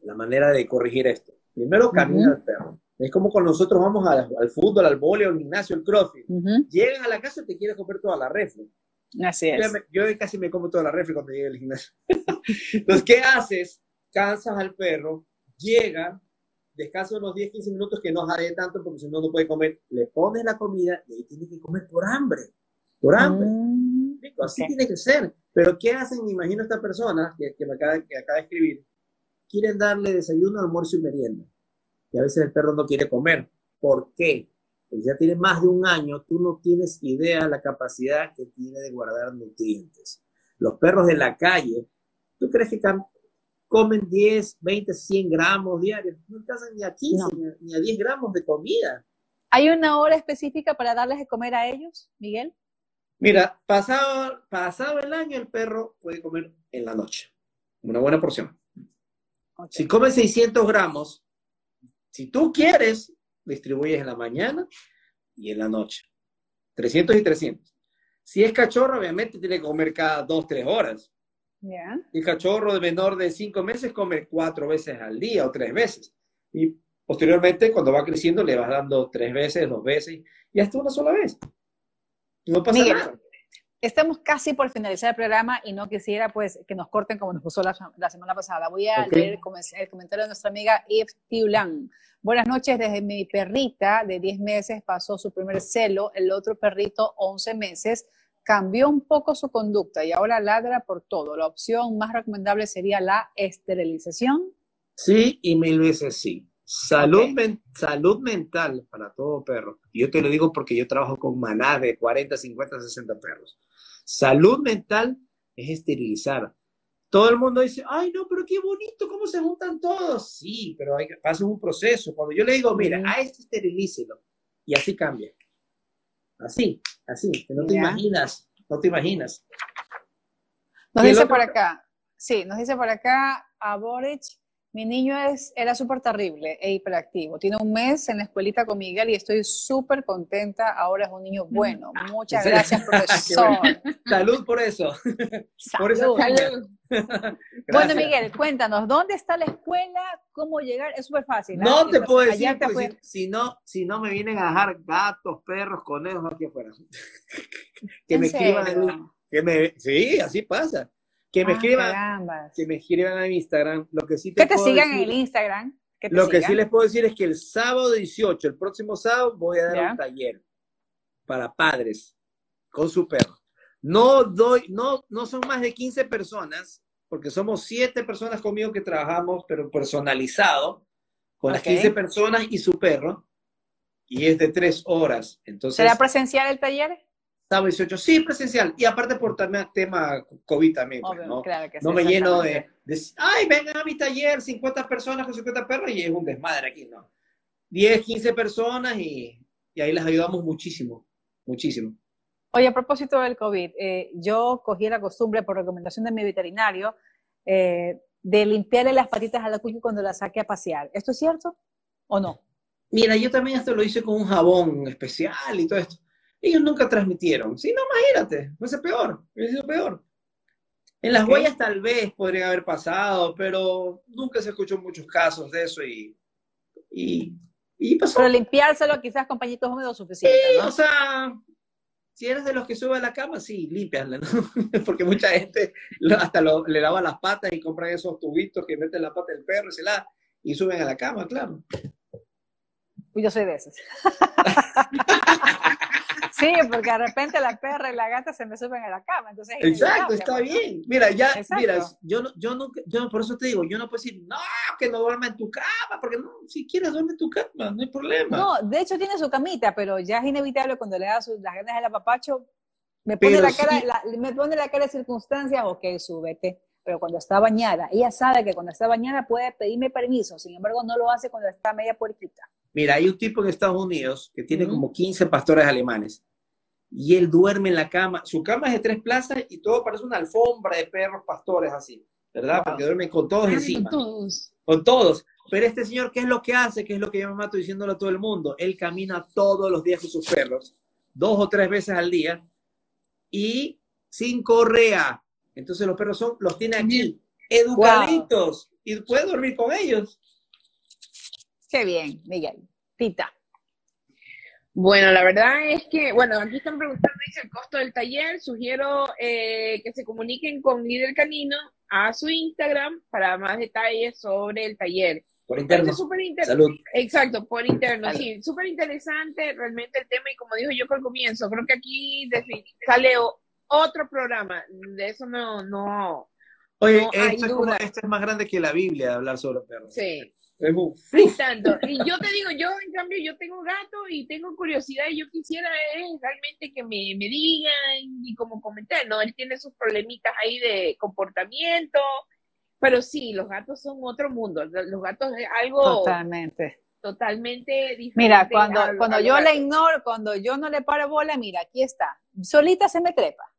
[SPEAKER 4] la manera de corregir esto. Primero camina el perro. Es como cuando nosotros vamos al, fútbol, al vóley, al gimnasio, al crossfit. Llegan a la casa y te quieres comer toda la refri.
[SPEAKER 2] Así es.
[SPEAKER 4] Yo, casi me como toda la refri cuando llegue al gimnasio. Entonces, ¿qué haces? Cansas al perro, llega, descansa unos 10, 15 minutos que no jade tanto porque si no, no puede comer. Le pones la comida y ahí tiene que comer por hambre. Por hambre. Mm, así tiene que ser. Pero ¿qué hacen? Me imagino esta persona que, me acaba, que acaba de escribir quieren darle desayuno, almuerzo y merienda. Y a veces el perro no quiere comer. ¿Por qué? Porque ya tiene más de un año, tú no tienes idea de la capacidad que tiene de guardar nutrientes. Los perros de la calle, ¿tú crees que comen 10, 20, 100 gramos diarios? No alcanzan ni a 15, ni, a, 10 gramos de comida.
[SPEAKER 2] ¿Hay una hora específica para darles de comer a ellos, Miguel?
[SPEAKER 4] Mira, pasado, pasado el año el perro puede comer en la noche, una buena porción. Si comes 600 gramos, si tú quieres, distribuyes en la mañana y en la noche. 300 y 300. Si es cachorro, obviamente tiene que comer cada 2, 3 horas. Yeah. El cachorro de menor de 5 meses come 4 veces al día o 3 veces. Y posteriormente, cuando va creciendo, le vas dando 3 veces, 2 veces y hasta una sola vez. No pasa nada.
[SPEAKER 2] Estamos casi por finalizar el programa y no quisiera pues que nos corten como nos puso la, semana pasada. Voy a leer el, comentario de nuestra amiga Eve Tiulan. Buenas noches, desde mi perrita de 10 meses pasó su primer celo, el otro perrito 11 meses, cambió un poco su conducta y ahora ladra por todo. La opción más recomendable sería la esterilización.
[SPEAKER 4] Sí, y mil veces sí. Salud, salud mental para todo perro. Yo te lo digo porque yo trabajo con maná de 40, 50, 60 perros. Salud mental es esterilizar. Todo el mundo dice, ay, no, pero qué bonito, cómo se juntan todos. Sí, pero hay que pasar un proceso. Cuando yo le digo, mira, a este esterilícelo, y así cambia. Así, así, que no te imaginas, no te imaginas.
[SPEAKER 2] Nos dice por acá, sí, nos dice por acá a Boric, mi niño es, era súper terrible e hiperactivo. Tiene un mes en la escuelita con Miguel y estoy súper contenta. Ahora es un niño mm. bueno. Muchas gracias, profesor.
[SPEAKER 4] Salud por eso.
[SPEAKER 2] Por eso. bueno, Miguel, cuéntanos, ¿dónde está la escuela? ¿Cómo llegar? Es súper fácil.
[SPEAKER 4] No te puedo decir, si, no, si no me vienen a dejar gatos, perros, conejos aquí afuera. que me escriban. Que me, sí, así pasa. Que me, ah, escriban, que me escriban en Instagram. Lo que sí
[SPEAKER 2] te que te sigan en el Instagram.
[SPEAKER 4] Lo que sí les puedo decir es que el sábado 18, el próximo sábado, voy a dar un taller para padres con su perro. No doy, no, no son más de 15 personas, porque somos 7 personas conmigo que trabajamos, pero personalizado, con las 15 personas y su perro, y es de 3 horas. Entonces,
[SPEAKER 2] ¿Será presencial el taller?
[SPEAKER 4] Sábado 18, sí, presencial. Y aparte por tema COVID también. Pues, ¿no? no me lleno de, de, ay, vengan a mi taller, 50 personas con 50 perros y es un desmadre aquí, ¿no? 10, 15 personas y, y ahí les ayudamos muchísimo, muchísimo.
[SPEAKER 2] Oye, a propósito del COVID, eh, yo cogí la costumbre, por recomendación de mi veterinario, eh, de limpiarle las patitas a la cuya cuando la saque a pasear. ¿Esto es cierto o no?
[SPEAKER 4] Mira, yo también esto lo hice con un jabón especial y todo esto. Ellos nunca transmitieron. Sí, no, imagínate, es peor, hubiese sido peor. En las huellas tal vez podría haber pasado, pero nunca se escuchó muchos casos de eso y, y, y pasó.
[SPEAKER 2] Pero limpiárselo quizás con pañitos húmedos suficiente,
[SPEAKER 4] sí, o sea, si eres de los que sube a la cama, sí, límpiala, ¿no? Porque mucha gente hasta le lava las patas y compran esos tubitos que meten la pata del perro y se la y suben a la cama, claro.
[SPEAKER 2] Yo soy de esos. Sí, porque de repente la perra y la gata se me suben a la cama. Entonces
[SPEAKER 4] Exacto, está bien. Mira, ya, mira, yo no, yo no, yo por eso te digo, yo no puedo decir, no, que no duerma en tu cama, porque no, si quieres duerme en tu cama, no hay problema.
[SPEAKER 2] No, de hecho tiene su camita, pero ya es inevitable cuando le da sus, las ganas del apapacho, me pone, la cara, me pone la cara de circunstancias, ok, súbete. Pero cuando está bañada, ella sabe que cuando está bañada puede pedirme permiso, sin embargo no lo hace cuando está media puerquita.
[SPEAKER 4] Mira, hay un tipo en Estados Unidos que tiene como 15 pastores alemanes y él duerme en la cama. Su cama es de tres plazas y todo parece una alfombra de perros pastores así, ¿verdad? Porque duermen con todos encima. Con todos. Con todos. Pero este señor, ¿qué es lo que hace? ¿Qué es lo que yo me mato diciéndolo a todo el mundo? Él camina todos los días con sus perros, dos o tres veces al día, y sin correa. Entonces los perros son, los tiene aquí, educaditos, y puede dormir con ellos.
[SPEAKER 2] Qué bien, Miguel. Tita.
[SPEAKER 3] Bueno, la verdad es que, bueno, aquí están preguntando, dice el costo del taller. Sugiero eh, que se comuniquen con Líder Canino a su Instagram para más detalles sobre el taller.
[SPEAKER 4] Por interno.
[SPEAKER 3] Salud. Exacto, por interno, sí. Súper interesante realmente el tema y como dijo yo al comienzo, creo que aquí sale otro programa. De eso no, no.
[SPEAKER 4] Oye, esto, es como, esto es más grande que la Biblia, hablar sobre perros.
[SPEAKER 3] Sí. Sí, tanto. Y yo te digo, yo en cambio, yo tengo gato y tengo curiosidad y yo quisiera eh, realmente que me, me digan y como comenté, ¿no? Él tiene sus problemitas ahí de comportamiento, pero sí, los gatos son otro mundo. Los gatos es algo...
[SPEAKER 2] Totalmente.
[SPEAKER 3] Totalmente diferente.
[SPEAKER 2] Mira, cuando, cuando yo le ignoro, cuando yo no le paro bola, mira, aquí está. Solita se me trepa.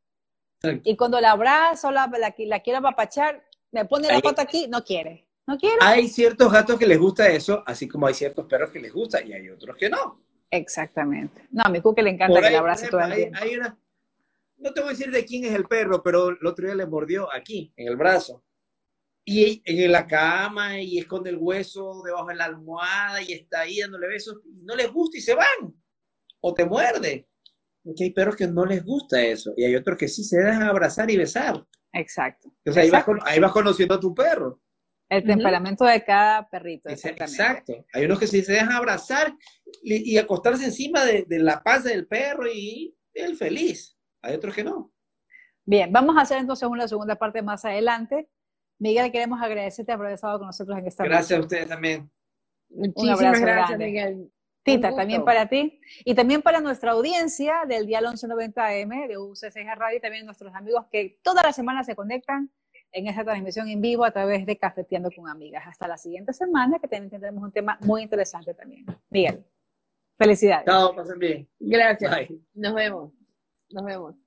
[SPEAKER 2] Y cuando la abrazo, la, la, la quiero apapachar, me pone la pata aquí, no quiere. No quiero.
[SPEAKER 4] Hay ciertos gatos que les gusta eso, así como hay ciertos perros que les gusta y hay otros que no.
[SPEAKER 2] Exactamente. No, a mi cuque le encanta que le abrace todo el
[SPEAKER 4] tiempo. Hay una, no te voy a decir de quién es el perro, pero el otro día le mordió aquí, en el brazo. Y en la cama y esconde el hueso debajo de la almohada y está ahí dándole besos y no les gusta y se van. O te muerde. Porque hay perros que no les gusta eso y hay otros que sí se dejan abrazar y besar.
[SPEAKER 2] Exacto.
[SPEAKER 4] Entonces ahí vas, ahí vas conociendo a tu perro.
[SPEAKER 2] El temperamento de cada perrito.
[SPEAKER 4] Exacto. Hay unos que sí se dejan abrazar y, acostarse encima de, la paz del perro y él feliz. Hay otros que no.
[SPEAKER 2] Bien, vamos a hacer entonces una segunda parte más adelante. Miguel, queremos agradecerte por haber estado con nosotros en esta
[SPEAKER 4] Gracias a ustedes también.
[SPEAKER 3] Muchísimas gracias, Miguel.
[SPEAKER 2] Tita, también para ti y también para nuestra audiencia del día 1190M de UCCG Radio y también nuestros amigos que toda la semana se conectan en esta transmisión en vivo a través de Cafeteando con Amigas. Hasta la siguiente semana, que también tendremos un tema muy interesante también. Miguel, felicidades.
[SPEAKER 4] Chao, pasen bien.
[SPEAKER 3] Gracias. Nos vemos. Nos vemos.